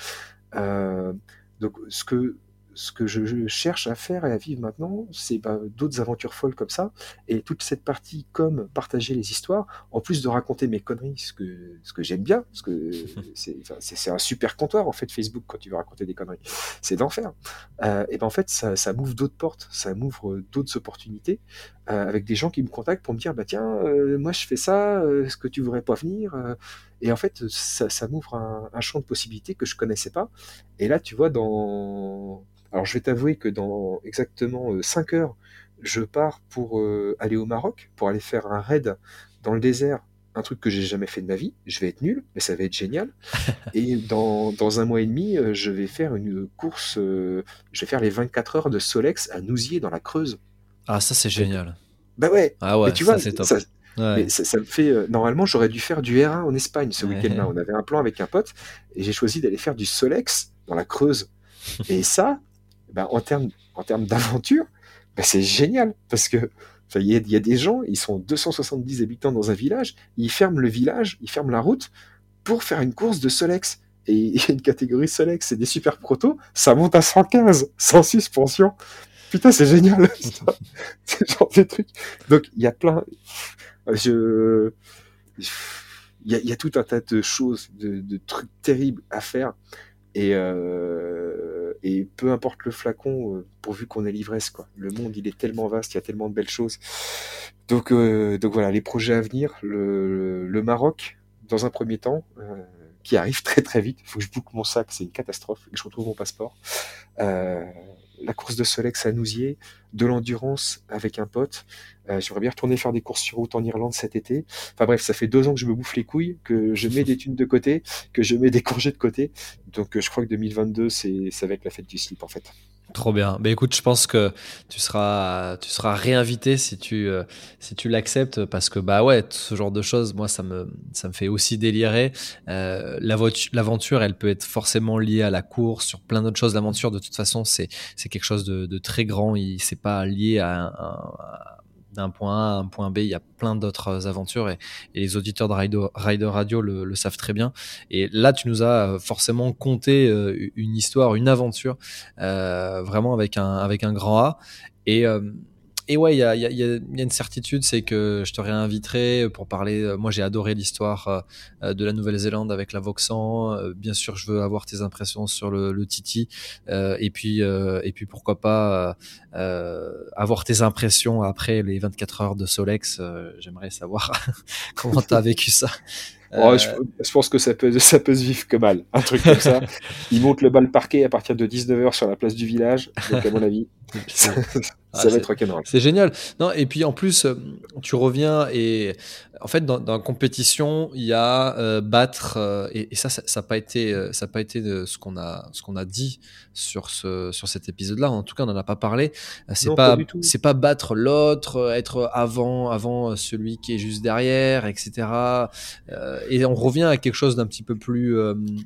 Euh, donc ce que ce que je, cherche à faire et à vivre maintenant, c'est bah, d'autres aventures folles comme ça. Et toute cette partie comme partager les histoires, en plus de raconter mes conneries, ce que, ce que j'aime bien, parce que c'est un super comptoir en fait Facebook quand tu veux raconter des conneries. C'est d'enfer. Euh, et ben en fait, ça, ça m'ouvre d'autres portes, ça m'ouvre d'autres opportunités euh, avec des gens qui me contactent pour me dire bah tiens, euh, moi je fais ça, est-ce que tu voudrais pas venir et en fait, ça, ça m'ouvre un, un, champ de possibilités que je connaissais pas. Et là, tu vois, dans alors je vais t'avouer que dans exactement 5 euh, heures, je pars pour euh, aller au Maroc, pour aller faire un raid dans le désert, un truc que j'ai jamais fait de ma vie. Je vais être nul, mais ça va être génial. et dans, dans, un mois et demi, euh, je vais faire une course, je vais faire les 24 heures de Solex à Nousier dans la Creuse. Ah ça c'est génial. Bah ouais. Ah ouais, tu vois, c'est top. Ça, Mais ça, me fait. normalement, j'aurais dû faire du R1 en Espagne ce week-end-là. On avait un plan avec un pote et j'ai choisi d'aller faire du Solex dans la Creuse. Et ça, ben, en termes en termes d'aventure, ben, c'est génial parce que il y, y, a des gens, ils sont 270 habitants dans un village, ils ferment le village, ils ferment la route pour faire une course de Solex. Et il y a une catégorie Solex, c'est des super protos, ça monte à 115, sans suspension. Putain, c'est génial. c'est genre des trucs. Donc, il y a plein. Il y, a, tout un tas de choses, de, trucs terribles à faire. Et, euh, peu importe le flacon, euh, pourvu qu'on ait l'ivresse, quoi. Le monde, il est tellement vaste, il y a tellement de belles choses. Donc, euh, donc voilà, les projets à venir, le, Maroc, dans un premier temps, qui arrive très très vite. Il faut que je boucle mon sac, c'est une catastrophe, et que je retrouve mon passeport. La course de Solex à Nousier, de l'endurance avec un pote. Euh, J'aimerais bien retourner faire des courses sur route en Irlande cet été. Enfin bref, ça fait deux ans que je me bouffe les couilles, que je mets des thunes de côté, que je mets des congés de côté. Donc euh, je crois que 2022, c'est être la fête du slip en fait. Trop bien. Mais écoute, je pense que tu seras, tu seras réinvité si tu, euh, si tu l'acceptes parce que bah ouais, ce genre de choses, moi ça me, ça me fait aussi délirer. Euh, L'aventure, elle peut être forcément liée à la course, sur plein d'autres choses. L'aventure, de toute façon, c'est, c'est quelque chose de, de très grand. Il, c'est pas lié à, un d'un point A à un point B. Il y a plein d'autres aventures et, les auditeurs de Rider, Radio le, savent très bien. Et là, tu nous as forcément conté euh, une histoire, une aventure, euh, vraiment avec un, avec un grand A. Et, euh, et ouais, il y a, y, a, y a, une certitude, c'est que je te réinviterai pour parler. Euh, moi, j'ai adoré l'histoire euh, de la Nouvelle-Zélande avec la Voxan. Euh, bien sûr, je veux avoir tes impressions sur le, le Titi. et puis, et puis pourquoi pas avoir tes impressions après les 24 heures de Solex. J'aimerais savoir comment tu as vécu ça. Oh, je, pense que ça peut, ça peut se vivre que mal, un truc comme ça. Ils montent le bal parquet à partir de 19h sur la place du village. Donc, à mon avis, ça, ah, va être rock'n'roll. C'est génial. Non, et puis en plus, euh, tu reviens et en fait, dans, dans la compétition, il y a euh, battre euh, et, et, ça, ça n'a pas été, ça a pas été de ce qu'on a, ce qu'on a dit sur ce, sur cet épisode-là. En tout cas, on n'en a pas parlé. C'est pas, pas c'est pas battre l'autre, être avant, avant celui qui est juste derrière, etc. et on revient à quelque chose d'un petit peu plus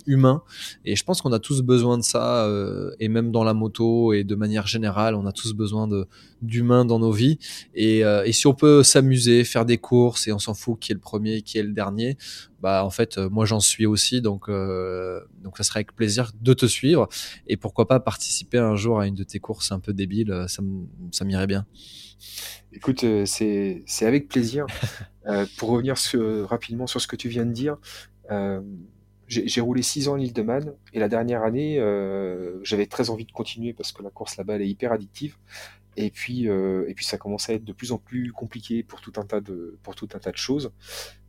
humain. Et je pense qu'on a tous besoin de ça, et même dans la moto et de manière générale, on a tous besoin de d'humain dans nos vies. Et, euh, et si on peut s'amuser, faire des courses et on s'en fout qui est le premier, qui est le dernier, bah en fait euh, moi j'en suis aussi donc euh, donc ça serait avec plaisir de te suivre et pourquoi pas participer un jour à une de tes courses un peu débiles, ça m'irait bien. Écoute, c'est avec plaisir. pour revenir rapidement sur ce que tu viens de dire, j'ai roulé 6 ans l'île de Man et la dernière année, j'avais très envie de continuer parce que la course là-bas elle est hyper addictive. Et puis, et puis ça commençait à être de plus en plus compliqué pour tout un tas de, pour tout un tas de choses.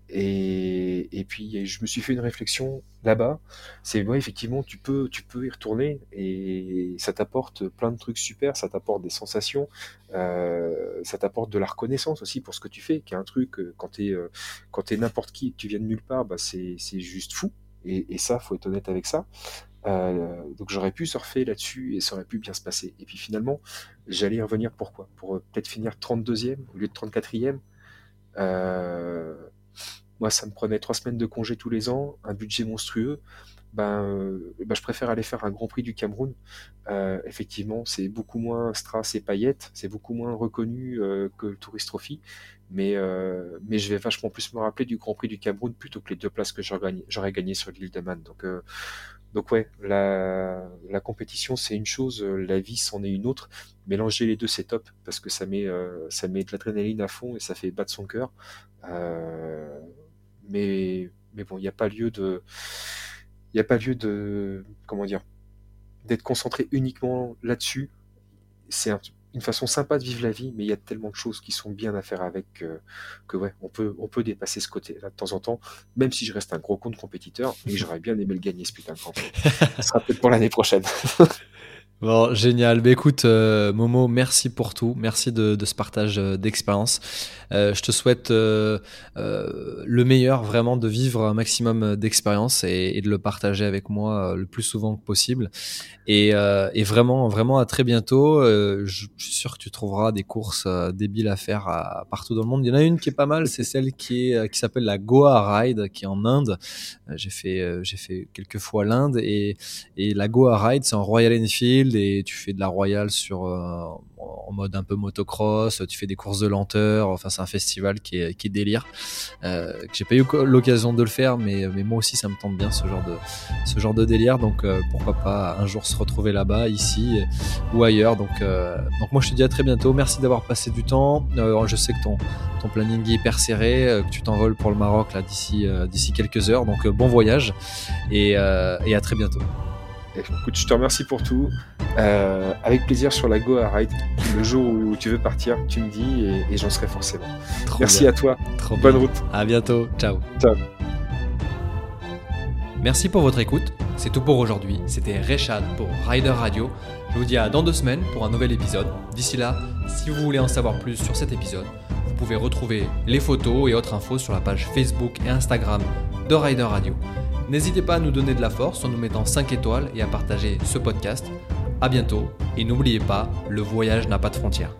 Et, et, puis je me suis fait une réflexion là-bas. C'est ouais, effectivement, tu peux, tu peux y retourner et ça t'apporte plein de trucs super. Ça t'apporte des sensations, euh, ça t'apporte de la reconnaissance aussi pour ce que tu fais. Qui un truc euh, quand t'es euh, quand t'es n'importe qui, et que tu viens de nulle part, bah c'est c'est juste fou. Et, et, ça, faut être honnête avec ça. Euh, donc j'aurais pu surfer là-dessus et ça aurait pu bien se passer. Et puis finalement, j'allais y revenir pourquoi? Pour euh, peut-être finir 32e au lieu de 34e. Euh, moi, ça me prenait trois semaines de congé tous les ans, un budget monstrueux. Ben, ben, je préfère aller faire un Grand Prix du Cameroun. Effectivement, c'est beaucoup moins strass et paillettes, c'est beaucoup moins reconnu que le Tourist Trophy, mais, mais je vais vachement plus me rappeler du Grand Prix du Cameroun plutôt que les deux places que j'aurais gagné, j'aurais gagné sur l'île de Man. Donc, donc ouais, la, compétition c'est une chose, la vie c'en est une autre. Mélanger les deux c'est top parce que ça met, euh, ça met de l'adrénaline à fond et ça fait battre son cœur. Euh, mais, mais bon, il n'y a pas lieu de, il a pas lieu de, comment dire, d'être concentré uniquement là-dessus. C'est une façon sympa de vivre la vie, mais il y a tellement de choses qui sont bien à faire avec que, que ouais, on peut, on peut dépasser ce côté-là de temps en temps, même si je reste un gros compte compétiteur, et j'aurais bien aimé le gagner ce putain de Grand Ce sera peut-être pour l'année prochaine. Bon, génial. Bah, écoute, euh, Momo, merci pour tout. Merci de, de ce partage euh, d'expérience. Euh, je te souhaite euh, le meilleur, vraiment, de vivre un maximum d'expérience et, et, de le partager avec moi le plus souvent que possible. Et, et vraiment, vraiment, à très bientôt. je, je, suis sûr que tu trouveras des courses débiles à faire à, partout dans le monde. Il y en a une qui est pas mal, c'est celle qui est qui s'appelle la Goa Ride, qui est en Inde. j'ai fait j'ai fait quelques fois l'Inde et, et la Goa Ride, c'est en Royal Enfield et tu fais de la royale sur euh, en mode un peu motocross, tu fais des courses de lenteur. Enfin, c'est un festival qui est, délire. Euh, que j'ai pas eu l'occasion de le faire, mais, moi aussi ça me tente bien ce genre de délire. Donc euh, pourquoi pas un jour se retrouver là-bas, ici ou ailleurs. Donc moi je te dis à très bientôt. Merci d'avoir passé du temps. je sais que ton planning est hyper serré, que tu t'envoles pour le Maroc d'ici quelques heures. Donc bon voyage et à très bientôt. Écoute, je te remercie pour tout. Euh, avec plaisir sur la Go à Ride. Le jour où tu veux partir, tu me dis et, et j'en serai forcément. Trop Merci bien. à toi. Trop Bonne bien. route. À bientôt. Ciao. Ciao. Merci pour votre écoute. C'est tout pour aujourd'hui. C'était Rechad pour Rider Radio. Je vous dis à dans deux semaines pour un nouvel épisode. D'ici là, si vous voulez en savoir plus sur cet épisode, vous pouvez retrouver les photos et autres infos sur la page Facebook et Instagram de Rider Radio. N'hésitez pas à nous donner de la force en nous mettant 5 étoiles et à partager ce podcast. A bientôt et n'oubliez pas, le voyage n'a pas de frontières.